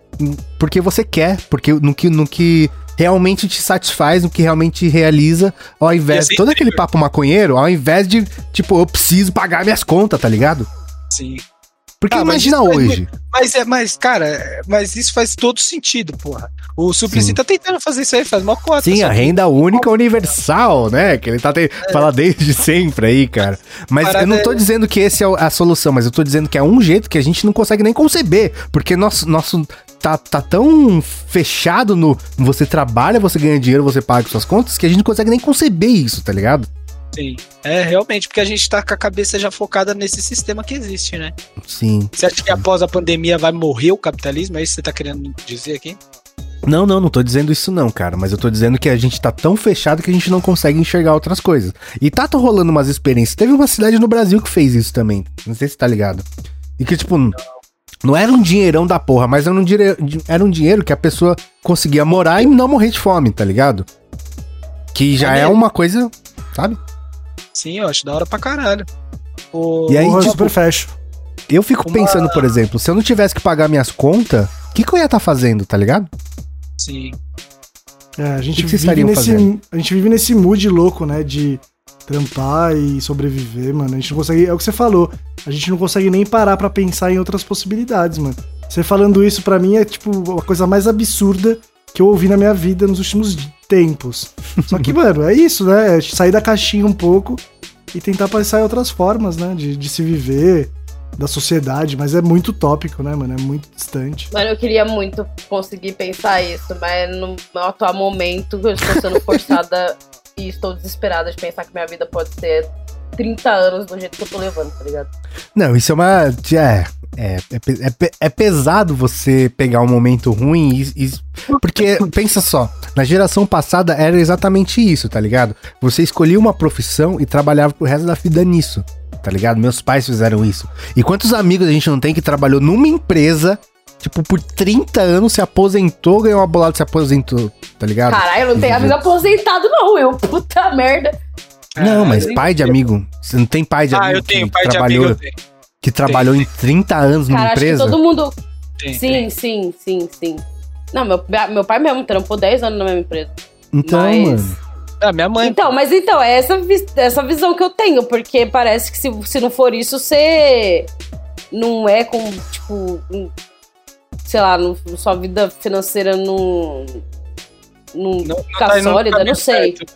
porque você quer, porque no que, no que realmente te satisfaz, no que realmente realiza, ao invés ser todo aquele papo maconheiro, ao invés de, tipo, eu preciso pagar minhas contas, tá ligado? Sim. Porque Ah, mas imagina faz hoje. Mas é, mas, cara, é- mas isso faz todo sentido, porra. O Suplicy Sim. tá tentando fazer isso aí, faz uma cota. Sim, a renda única universal, né? Que ele tá te... fala desde sempre aí, cara. Mas eu Parada não tô é- dizendo que esse é a solução, mas eu tô dizendo que é um jeito que a gente não consegue nem conceber. Porque nosso, nosso tá, tá tão fechado no você trabalha, você ganha dinheiro, você paga suas contas, que a gente não consegue nem conceber isso, tá ligado? Sim. É, realmente, porque a gente tá com a cabeça já focada nesse sistema que existe, né? Sim. Você acha que após a pandemia vai morrer o capitalismo? É isso que você tá querendo dizer aqui? Não, não, não tô dizendo isso não, cara. Mas eu tô dizendo que a gente tá tão fechado que a gente não consegue enxergar outras coisas. E tá rolando umas experiências. Teve uma cidade no Brasil que fez isso também. Não sei se tá ligado. E que, tipo, não era um dinheirão da porra, mas era um, dinheiro, era um dinheiro que a pessoa conseguia morar e não morrer de fome, tá ligado? Que já é Maneiro. uma coisa, sabe? Sim, eu acho da hora pra caralho. O... E aí, Porra, tipo, super fecho. Eu fico Uma- pensando, por exemplo, se eu não tivesse que pagar minhas contas, o que, que eu ia estar fazendo, tá ligado? Sim. É, a gente, que que vive nesse, fazendo? a gente vive nesse mood louco, né? De trampar e sobreviver, mano. A gente não consegue. É o que você falou. A gente não consegue nem parar pra pensar em outras possibilidades, mano. Você falando isso pra mim é tipo a coisa mais absurda que eu ouvi na minha vida nos últimos tempos. Só que, mano, é isso, né? É sair da caixinha um pouco e tentar pensar em outras formas, né? De, de se viver, da sociedade, mas é muito tópico, né, mano? É muito distante. Mano, eu queria muito conseguir pensar isso, mas no meu atual momento eu estou sendo forçada e estou desesperada de pensar que minha vida pode ser 30 anos do jeito que eu tô levando, tá ligado? Não, isso é uma. É, é, é, é é pesado você pegar um momento ruim e. e- porque, pensa só, na geração passada era exatamente isso, tá ligado? Você escolhia uma profissão e trabalhava pro resto da vida nisso, tá ligado? Meus pais fizeram isso. E quantos amigos a gente não tem que trabalhou numa empresa, tipo, por 30 anos, se aposentou, ganhou uma bolada se aposentou, tá ligado? Caralho, eu não tenho amigo aposentado, não, eu. Puta merda. Não, mas É, pai de amigo. Você não tem pai de Ah, amigo eu tenho, que pai de trabalhou, amigo eu tenho. que trabalhou em 30 anos numa Cara, acho que empresa? todo mundo. Tem, Sim, tem. sim, sim, sim. Não, meu, meu pai mesmo trampou 10 anos na mesma empresa. Então, Mas- mano. Ah, minha mãe. Então, mas então, é essa, essa visão que eu tenho, porque parece que se, se não for isso, você não é com, tipo, um- sei lá, não- sua vida financeira não. Não, não, não fica tá sólida, não sei. certo.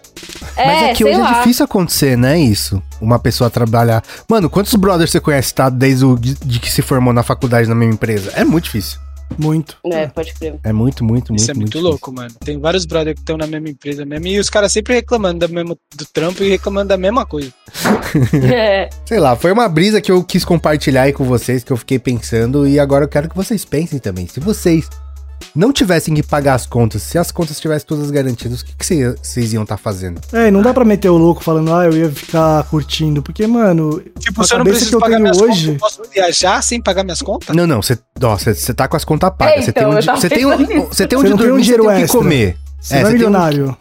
É, Mas é que sei hoje lá. é difícil acontecer, né? Isso. Uma pessoa trabalhar. Mano, quantos brothers você conhece, tá? Desde o de, de que se formou na faculdade na mesma empresa? É muito difícil. Muito. É, pode crer. É muito, muito, muito. Isso é muito, difícil. louco, mano. Tem vários brothers que estão na mesma empresa mesmo e os caras sempre reclamando da mesma, do trampo e reclamando da mesma coisa. É. Sei lá, foi uma brisa que eu quis compartilhar aí com vocês, que eu fiquei pensando, e agora eu quero que vocês pensem também. Se vocês não tivessem que pagar as contas, se as contas estivessem todas garantidas, o que, que cê- vocês iam estar fazendo? É, e não dá pra meter o louco falando, ah, eu ia ficar curtindo, porque, mano, Tipo, se eu não preciso pagar minhas hoje- contas, eu posso viajar sem pagar minhas contas? Não, não, você você tá com as contas pagas. Você então, tem eu onde, tava você tem, onde- você tem onde um dormir, você tem o que comer. você É, não é você tem um- milionário.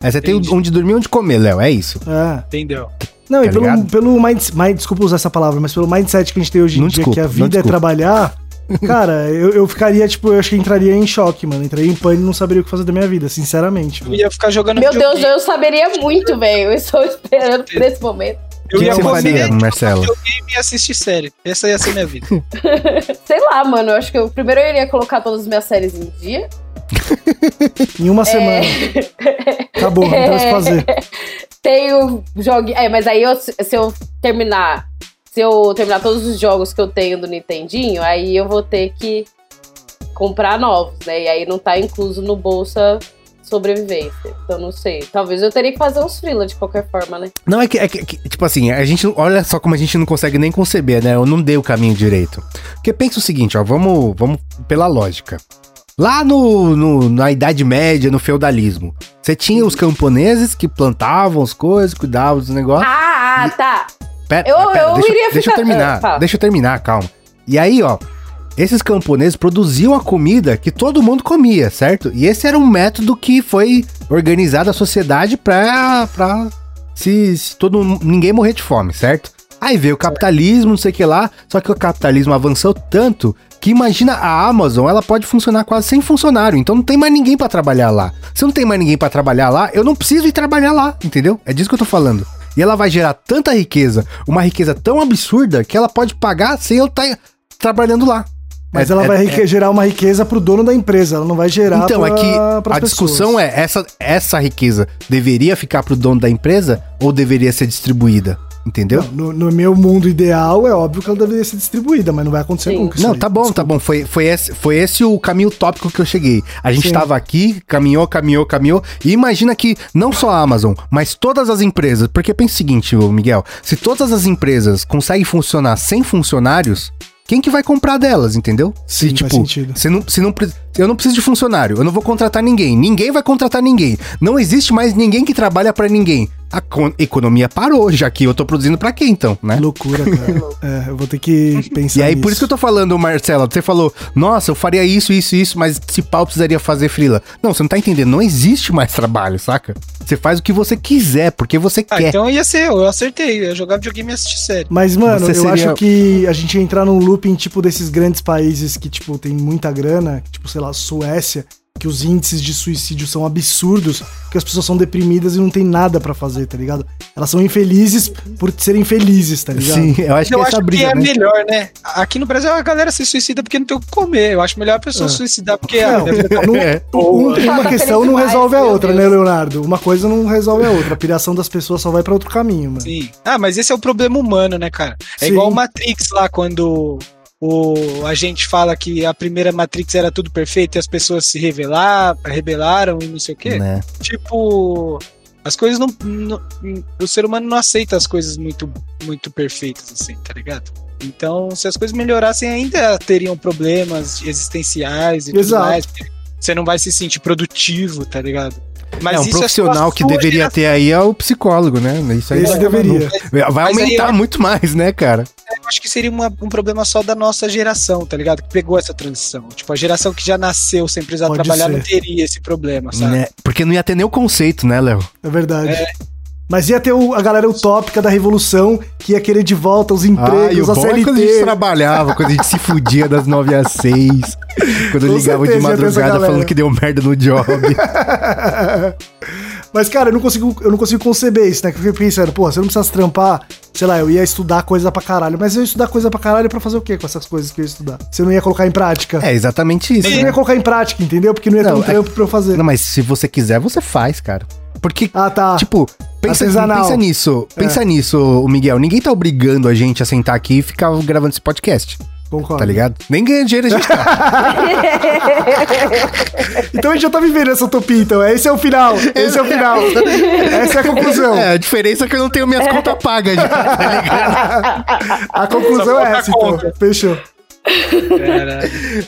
É, você tem onde dormir e onde comer, Léo, é isso. É. Entendeu? Não, Tá e pelo, ligado? pelo mind, mind- desculpa usar essa palavra, mas pelo mindset que a gente tem hoje em Não dia, desculpa, que a vida é trabalhar, cara, eu, eu ficaria, tipo, eu acho que entraria em choque, mano. Entraria em pânico e não saberia o que fazer da minha vida, sinceramente. Eu mano. ia ficar jogando Meu Deus, eu saberia muito, velho. Eu estou esperando por esse momento. Eu que ia faria, Marcelo? videogame e assistir série. Essa ia ser minha vida. Sei lá, mano. Eu acho que eu, primeiro eu iria colocar todas as minhas séries em dia. Em uma semana. Acabou, não tem mais o que fazer. Tenho joguinhos. É, mas aí eu- se eu terminar. Se eu terminar todos os jogos que eu tenho do Nintendinho, aí eu vou ter que comprar novos, né? E aí não tá incluso no Bolsa Sobrevivência. Então não sei. Talvez eu teria que fazer uns freela de qualquer forma, né? Não, é que, é que- que, tipo assim, a gente, olha só como a gente não consegue nem conceber, né? Eu não dei o caminho direito. Porque pensa o seguinte, ó, vamos, vamos pela lógica. Lá no, no- na Idade Média, no feudalismo, você tinha os camponeses que plantavam as coisas, cuidavam dos negócios. Ah, tá. Pera, Eu- pera, eu deixa, iria deixa eu terminar, fala. deixa eu terminar, calma. E aí, ó, esses camponeses produziam a comida que todo mundo comia, certo? E esse era um método que foi organizado a sociedade pra, pra se, se todo ninguém morrer de fome, certo? Aí veio o capitalismo, não sei o que lá, só que o capitalismo avançou tanto que imagina a Amazon, ela pode funcionar quase sem funcionário, então não tem mais ninguém pra trabalhar lá. Se não tem mais ninguém pra trabalhar lá, eu não preciso ir trabalhar lá, entendeu? É disso que eu tô falando. E ela vai gerar tanta riqueza, uma riqueza tão absurda que ela pode pagar sem eu estar trabalhando lá. Mas É- ela é- vai rique- gerar uma riqueza pro dono da empresa, ela não vai gerar Então, é pra- que pras a discussão pessoas. é essa, essa riqueza deveria ficar pro dono da empresa ou deveria ser distribuída? Entendeu? No, no meu mundo ideal, é óbvio que ela deveria ser distribuída, mas não vai acontecer Sim. nunca. Não, aí. tá bom, tá bom. Foi, foi, esse, foi esse o caminho tópico que eu cheguei. A gente Sim. tava aqui, caminhou, caminhou, caminhou. E imagina que não só a Amazon, mas todas as empresas. Porque pensa o seguinte, Miguel: se todas as empresas conseguem funcionar sem funcionários. Quem que vai comprar delas, entendeu? Sim, se, faz sentido. se não, se não, eu não preciso de funcionário, eu não vou contratar ninguém, ninguém vai contratar ninguém. Não existe mais ninguém que trabalha pra ninguém. A con- economia parou, já que eu tô produzindo pra quê então, né? Loucura, cara. é, eu vou ter que pensar E aí, nisso. por isso que eu tô falando, Marcela, você falou, nossa, eu faria isso, isso, isso, mas se pau precisaria fazer frila. Não, você não tá entendendo, não existe mais trabalho, saca? Você faz o que você quiser, porque você Ah, quer. então ia ser eu, eu acertei. Eu ia jogar videogame e assistir série. Mas, mano, Você eu seria- acho que a gente ia entrar num looping, tipo, desses grandes países que, tipo, tem muita grana, tipo, sei lá, Suécia, que os índices de suicídio são absurdos, porque as pessoas são deprimidas e não tem nada pra fazer, tá ligado? Elas são infelizes por serem felizes, tá ligado? Sim, eu acho que eu essa acho briga, que é né? melhor, né? Aqui no Brasil a galera se suicida porque não tem o que comer. Eu acho melhor a pessoa É. se suicidar porque Não, ter- não- É. um- uma questão não resolve a outra, né, Leonardo? Uma coisa não resolve a outra. A piração das pessoas só vai pra outro caminho, mano. Sim. Ah, mas esse é o problema humano, né, cara? É Sim. igual o Matrix lá, quando o a gente fala que a primeira Matrix era tudo perfeito e as pessoas se revelar, rebelaram e não sei o quê. Né? Tipo, as coisas não, não- O ser humano não aceita as coisas muito, muito perfeitas, assim, tá ligado? Então, se as coisas melhorassem, ainda teriam problemas existenciais e tudo Exato. mais. Você não vai se sentir produtivo, tá ligado? é, um isso só profissional a que deveria ter aí é o psicólogo, né? Isso aí deveria. vai Mas aí aumentar eu- muito mais, né, cara? Eu acho que seria uma- um problema só da nossa geração, tá ligado? Que pegou essa transição. Tipo, a geração que já nasceu sem precisar Pode trabalhar ser. não teria esse problema, sabe? Né? Porque não ia ter nem o conceito, né, Léo? É verdade. Mas ia ter o- a galera utópica da revolução que ia querer de volta os empregos, a bom é quando a gente CLT. trabalhava, quando a gente se fudia das 9 às 6. Quando Com ligava de ter madrugada falando que deu merda no job. Mas, cara, eu não consigo, eu não consigo conceber isso, né? Que eu fiquei pensando, pô, se eu não precisasse trampar, sei lá, eu ia estudar coisa pra caralho. Mas eu ia estudar coisa pra caralho pra fazer o quê com essas coisas que eu ia estudar? Se eu não ia colocar em prática. É exatamente isso. Eu né? não ia colocar em prática, entendeu? Porque não ia ter Não, um é- trampo pra eu fazer. Não, mas se você quiser, você faz, cara. Porque, Ah, tá. tipo, pensa, Artesanal. pensa nisso. Pensa nisso, o Miguel. Ninguém tá obrigando a gente a sentar aqui e ficar gravando esse podcast, Concordo. tá ligado? Nem ganha dinheiro a gente tá. Então a gente já tá vivendo essa utopia, então. Esse é o final. Esse é o final. Essa é a conclusão. É, a diferença é que eu não tenho minhas contas pagas tá ligado? A conclusão é essa, então. Fechou.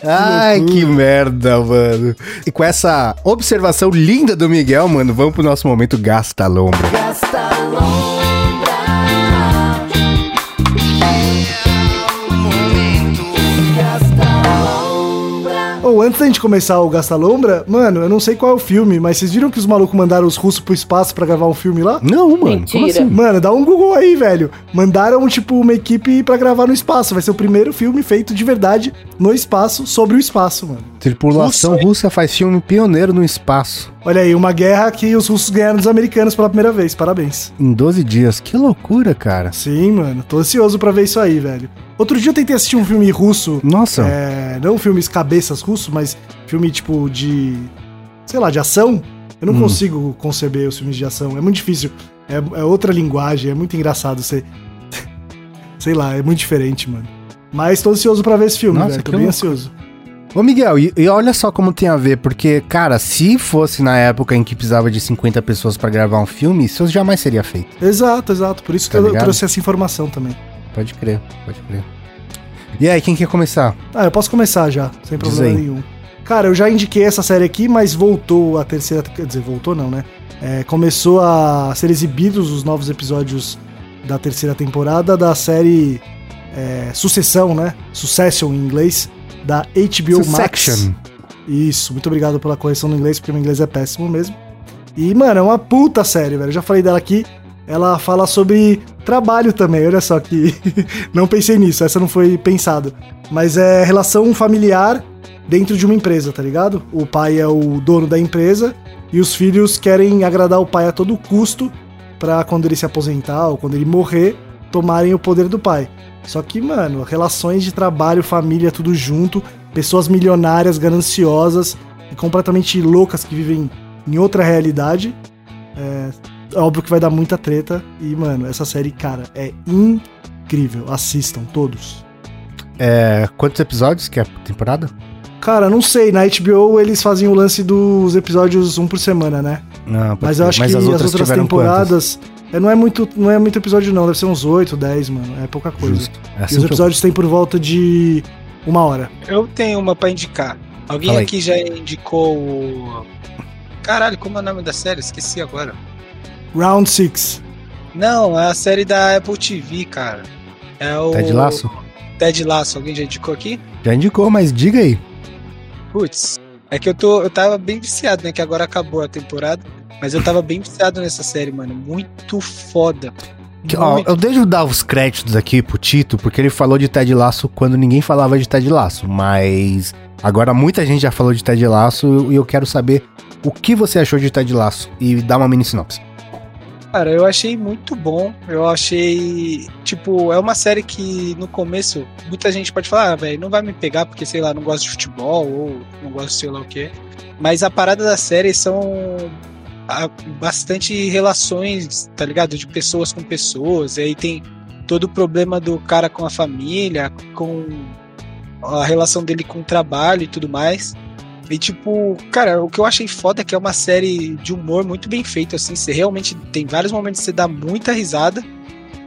Ai, que merda, mano. E com essa observação linda do Miguel, mano, vamos pro nosso momento Gasta Lombra. Antes da gente começar o Gasta Lombra, mano, eu não sei qual é o filme, mas vocês viram que os malucos mandaram os russos pro espaço pra gravar um filme lá? Não, mano. Mentira. Como assim? Mano, dá um Google aí, velho. Mandaram, tipo, uma equipe pra gravar no espaço. Vai ser o primeiro filme feito de verdade no espaço, sobre o espaço, mano. Tripulação Russo, russa faz filme pioneiro no espaço. Olha aí, uma guerra que os russos ganharam dos americanos pela primeira vez. Parabéns. Em 12 dias. Que loucura, cara. Sim, mano. Tô ansioso pra ver isso aí, velho. Outro dia eu tentei assistir um filme russo. Nossa. É, não filmes cabeças russos, mas filme tipo de. sei lá, de ação. Eu não Hum. consigo conceber os filmes de ação. É muito difícil. É, é outra linguagem, é muito engraçado você. sei lá, é muito diferente, mano. Mas tô ansioso pra ver esse filme, Nossa, velho. Tô bem louco. ansioso. Ô, Miguel, e, e olha só como tem a ver, porque, cara, se fosse na época em que precisava de 50 pessoas pra gravar um filme, isso jamais seria feito. Exato, exato. Por isso Tá que eu ligado? trouxe essa informação também. Pode crer, pode crer. E aí, quem quer começar? Ah, eu posso começar já, sem problema nenhum. Cara, eu já indiquei essa série aqui, mas voltou a terceira. Quer dizer, voltou não, né? É, começou a ser exibidos os novos episódios da terceira temporada da série é, Sucessão, né? Succession em inglês, da HBO Max. Succession. Isso, muito obrigado pela correção no inglês, porque meu inglês é péssimo mesmo. E, mano, é uma puta série, velho. Eu já falei dela aqui. Ela fala sobre trabalho também, olha só que. não pensei nisso, essa não foi pensado. Mas é relação familiar dentro de uma empresa, tá ligado? O pai é o dono da empresa e os filhos querem agradar o pai a todo custo pra quando ele se aposentar ou quando ele morrer, tomarem o poder do pai. Só que, mano, relações de trabalho, família, tudo junto, pessoas milionárias, gananciosas e completamente loucas que vivem em outra realidade. É, óbvio que vai dar muita treta. E, mano, essa série, cara, é incrível. Assistam, todos. É, quantos episódios que é a temporada? Cara, não sei, na HBO eles fazem o lance dos episódios um por semana, né? Não, pode Mas eu acho que as outras, tiveram temporadas. É, não, é muito, não é muito episódio, não. Deve ser uns 8, 10, mano. É pouca coisa. Justo. É E assim os episódios têm por volta de uma hora. Eu tenho uma pra indicar. Alguém Fala aí. aqui já indicou o. Caralho, como é o nome da série? Esqueci agora. Round 6. Não, é a série da Apple TV, cara. É o. Ted Laço? Ted Laço. Alguém já indicou aqui? Já indicou, mas diga aí. Putz. É que eu tô. Eu tava bem viciado, né? Que agora acabou a temporada. Mas eu tava bem viciado nessa série, mano. Muito foda. Que, ó, eu deixo dar os créditos aqui pro Tito, porque ele falou de Ted Laço quando ninguém falava de Ted Laço, mas agora muita gente já falou de Ted Laço e eu quero saber o que você achou de Ted Laço e dar uma mini sinopse. Cara, eu achei muito bom. Eu achei. Tipo, é uma série que no começo muita gente pode falar, ah, velho, não vai me pegar porque, sei lá, não gosto de futebol ou não gosto de sei lá o quê. Mas a parada da série são ah, bastante relações, tá ligado? De pessoas com pessoas. E aí tem todo o problema do cara com a família, com a relação dele com o trabalho e tudo mais. E tipo, cara, o que eu achei foda é que é uma série de humor muito bem feito, assim. Você realmente tem vários momentos que você dá muita risada.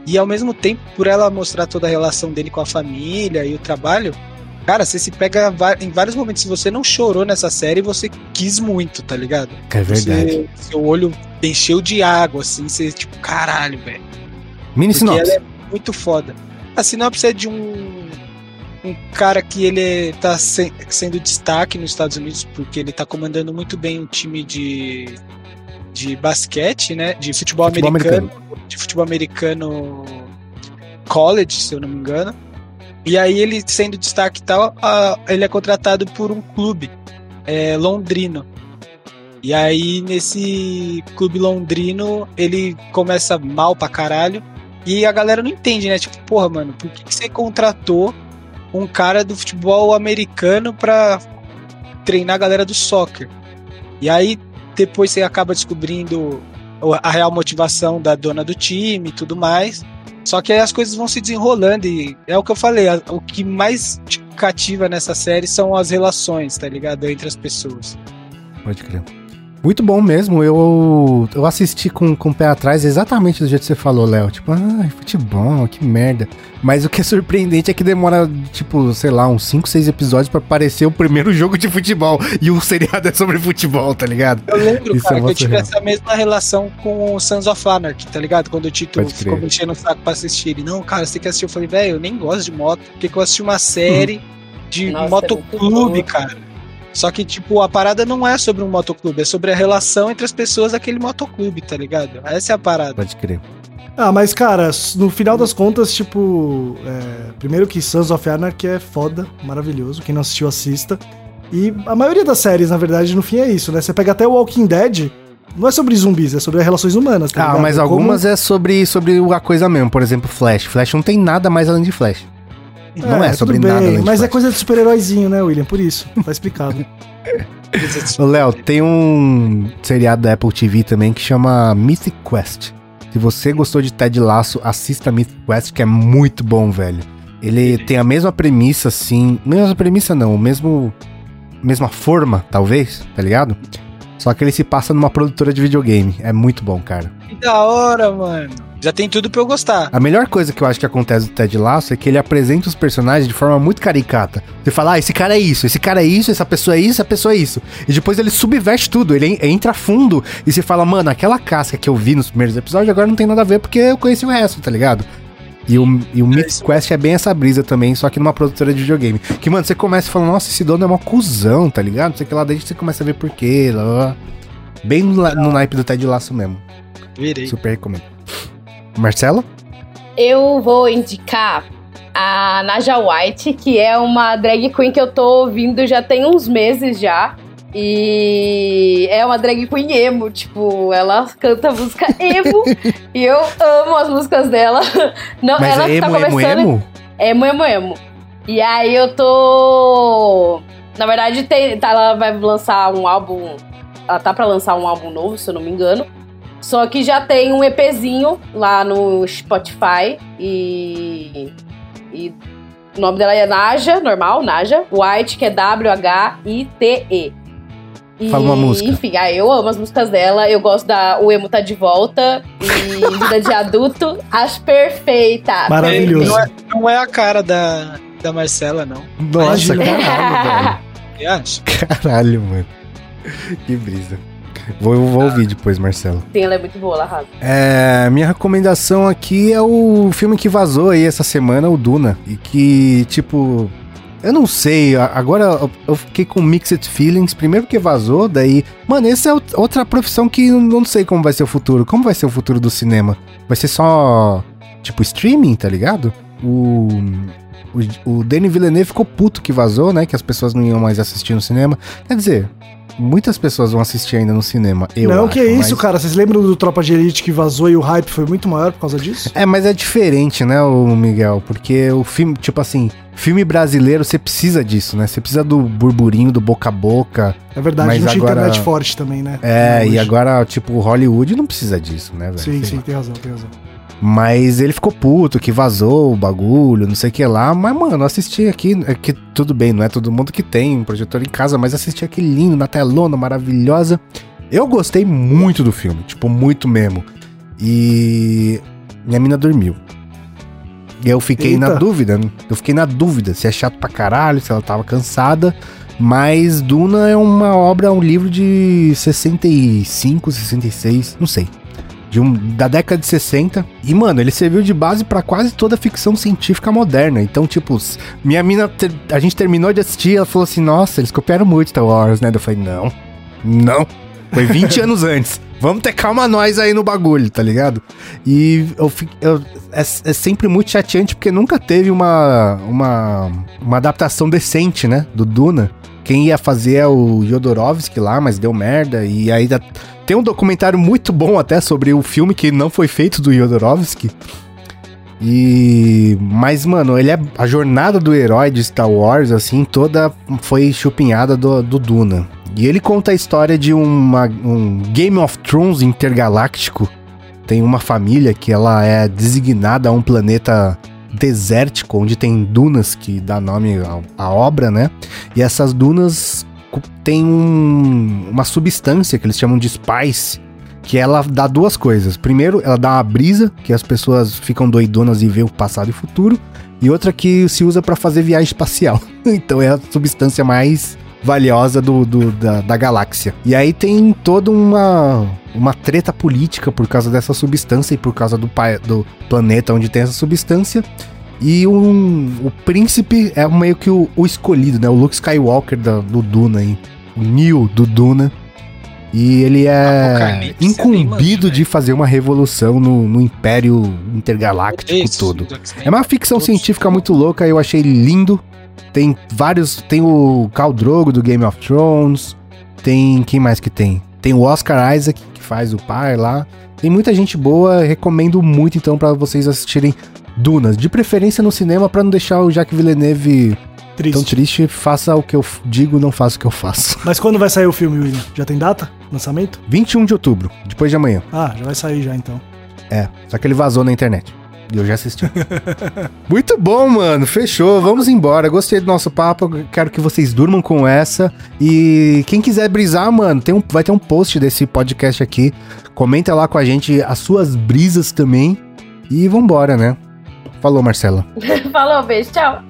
E ao mesmo tempo, por ela mostrar toda a relação dele com a família e o trabalho, cara, você se pega em vários momentos. Se você não chorou nessa série, você quis muito, tá ligado? É verdade. Você, seu olho encheu de água, assim, você, tipo, caralho, velho. Mini Porque sinopse. ela é muito foda. A sinopse é de um, um cara que ele tá se- sendo destaque nos Estados Unidos porque ele tá comandando muito bem um time de, de basquete, né? De futebol, Futebol americano, De futebol americano college, se eu não me engano. E aí ele sendo destaque e tal, a- ele é contratado por um clube é, londrino. E aí nesse clube londrino ele começa mal pra caralho. E a galera não entende, né? Tipo, porra, mano, por que, que você contratou um cara do futebol americano pra treinar a galera do soccer? E aí depois você acaba descobrindo a real motivação da dona do time e tudo mais. Só que aí as coisas vão se desenrolando e é o que eu falei, o que mais te cativa nessa série são as relações, tá ligado? Entre as pessoas. Pode crer. Muito bom mesmo. Eu, eu assisti com, com o pé atrás exatamente do jeito que você falou, Léo. Tipo, ah, futebol, que merda. Mas o que é surpreendente é que demora, tipo, sei lá, uns 5, 6 episódios pra aparecer o primeiro jogo de futebol. E o seriado é sobre futebol, tá ligado? Eu lembro, Isso cara, é que eu tive real. essa mesma relação com o Sons of Anarchy, tá ligado? Quando o Tito ficou crer. me enchendo o saco pra assistir. Ele, não, cara, você tem que assistir. Eu falei, velho, eu nem gosto de moto, porque que eu assisti uma série de Nossa, é motoclube, boa. cara. Só que, tipo, a parada não é sobre um motoclube, é sobre a relação entre as pessoas daquele motoclube, tá ligado? Essa é a parada. Pode crer. Ah, mas cara, no final das contas, tipo. é, primeiro que Sons of Anarchy é foda, maravilhoso. Quem não assistiu, assista. E a maioria das séries, na verdade, no fim é isso, né? Você pega até o Walking Dead, não é sobre zumbis, é sobre relações humanas, tá Ah, ligado? mas Como- algumas é sobre, sobre a coisa mesmo. Por exemplo, Flash. Flash não tem nada mais além de Flash. Não é, sobre tudo nada além de Mas é coisa de super-heróizinho, né, William? Por isso, tá explicado. Ô, Léo, tem um seriado da Apple TV também que chama Mythic Quest. Se você gostou de Ted Lasso, assista Mythic Quest, que é muito bom, velho. Ele tem a mesma premissa, assim. Mesma premissa não, o mesmo. Mesma forma, talvez, tá ligado? Só que ele se passa numa produtora de videogame. É muito bom, cara. Que da hora, mano. Já tem tudo pra eu gostar. A melhor coisa que eu acho que acontece no Ted Lasso é que ele apresenta os personagens de forma muito caricata. Você fala, ah, esse cara é isso, esse cara é isso, essa pessoa é isso, essa pessoa é isso. E depois ele subverte tudo, ele en- entra fundo e você fala, mano, aquela casca que eu vi nos primeiros episódios agora não tem nada a ver porque eu conheci o resto, tá ligado? E o, e o Myth isso. Quest é bem essa brisa também, só que numa produtora de videogame. Que, mano, você começa falando, nossa, esse dono é uma cuzão, tá ligado? Não sei o que lá, daí você começa a ver por quê, lá, lá. Bem no, no naipe do Ted Lasso mesmo. Virei. Super recomendo. Marcela? Eu vou indicar a Naja White, que é uma drag queen que eu tô ouvindo já tem uns meses já. E é uma drag queen emo, tipo, ela canta música emo e eu amo as músicas dela. Não, Mas ela é emo, tá emo, começando emo? Emo, emo, emo. E aí eu tô. Na verdade, tem, tá, ela vai lançar um álbum. Ela tá pra lançar um álbum novo, se eu não me engano. Só que já tem um EPzinho lá no Spotify. E. E o nome dela é Naja, normal, Naja. White, que é W-H-I-T-E. E, Fala uma música. Enfim, aí eu amo as músicas dela. Eu gosto da O Emo Tá de Volta. E Vida de Adulto. Acho perfeita. Maravilhoso. Não é, não é a cara da, da Marcela, não. Nossa, Imagina. caralho, velho. Caralho, mano. Que brisa. Vou, vou ouvir depois, Marcelo. Sim, ela é muito boa, ela arrasa. É, minha recomendação aqui é o filme que vazou aí essa semana, o Duna. E que, tipo. Eu não sei, agora eu- fiquei com mixed feelings. Primeiro porque vazou, daí. Mano, essa é out- outra profissão que eu não sei como vai ser o futuro. Como vai ser o futuro do cinema? Vai ser só. Tipo, streaming, tá ligado? O. O, o Denis Villeneuve ficou puto que vazou, né? Que as pessoas não iam mais assistir no cinema. Quer dizer, muitas pessoas vão assistir ainda no cinema. Eu não, acho, que é isso, mas- cara. Vocês lembram do Tropa de Elite que vazou e o hype foi muito maior por causa disso? É, mas é diferente, né, o Miguel? Porque o filme, tipo assim, filme brasileiro, você precisa disso, né? Você precisa do burburinho, do boca a boca. É verdade, Mas não tinha agora- internet forte também, né? É, Hoje. e agora, tipo, Hollywood não precisa disso, né, velho? Sim, sim, tem razão, tem razão. Mas ele ficou puto, que vazou o bagulho, não sei o que lá. Mas, mano, assisti aqui, é que tudo bem, não é todo mundo que tem um projetor em casa, mas assisti aqui lindo, na telona, maravilhosa. Eu gostei muito do filme, tipo, muito mesmo. E minha mina dormiu. E eu fiquei Eita. na dúvida, né? eu fiquei na dúvida se é chato pra caralho, se ela tava cansada. Mas Duna é uma obra, um livro de 65, 66, não sei de um, da década de 60. E, mano, ele serviu de base pra quase toda a ficção científica moderna. Então, tipo, minha mina, ter- a gente terminou de assistir, ela falou assim: Nossa, eles copiaram muito Star Wars, né? Eu falei: Não, não. Foi 20 anos antes. Vamos ter calma nós aí no bagulho, tá ligado? E eu, eu- é, é sempre muito chateante porque nunca teve uma, uma, uma adaptação decente, né? Do Duna. Quem ia fazer é o Jodorowsky lá, mas deu merda. E aí da- tem um documentário muito bom até sobre o filme que não foi feito do Jodorowsky. E mas mano, ele é a jornada do herói de Star Wars assim, toda foi chupinhada do, do Duna. E ele conta a história de uma, um Game of Thrones intergaláctico. Tem uma família que ela é designada a um planeta desértico, onde tem dunas que dá nome à, obra, né? E essas dunas têm um- uma substância que eles chamam de spice, que ela dá duas coisas. Primeiro, ela dá uma brisa, que as pessoas ficam doidonas e vê o passado e o futuro. E outra que se usa para fazer viagem espacial. então é a substância mais valiosa do, do- da, da galáxia. E aí tem toda uma, uma treta política por causa dessa substância e por causa do, do planeta onde tem essa substância. E um, o príncipe é meio que o, o escolhido, né? O Luke Skywalker da- do Duna aí. O Neo do Duna. E ele é é incumbido maneiro, de fazer uma revolução no, no Império Intergaláctico todo. É uma ficção científica muito louca, eu achei lindo. Tem vários. Tem o Khal Drogo do Game of Thrones. Tem. Quem mais que tem? Tem o Oscar Isaac, que faz o pai lá. Tem muita gente boa, recomendo muito então pra vocês assistirem Dunas. De preferência no cinema pra não deixar o Jacques Villeneuve tão Triste. triste. Faça o que eu digo, não faça o que eu faço. Mas quando vai sair o filme, William? Já tem data? Lançamento? 21 de outubro, depois de amanhã. Ah, já vai sair já então. É, só que ele vazou na internet. Eu já assisti. Muito bom, mano. Fechou. Vamos embora. Gostei do nosso papo. Quero que vocês durmam com essa. E quem quiser brisar, mano, tem um, vai ter um post desse podcast aqui. Comenta lá com a gente as suas brisas também. E vambora, né? Falou, Marcela. Falou, beijo, tchau.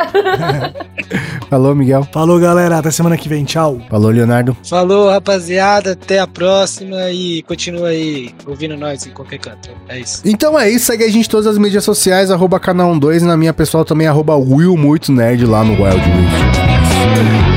Falou, Miguel. Falou, galera. Até semana que vem. Tchau. Falou, Leonardo. Falou, rapaziada. Até a próxima e continua aí ouvindo nós em qualquer canto. É isso. Então é isso, segue a gente em todas as mídias sociais, arroba canal 12, na minha pessoal também, arroba Will Muito Nerd lá no Wild Rift.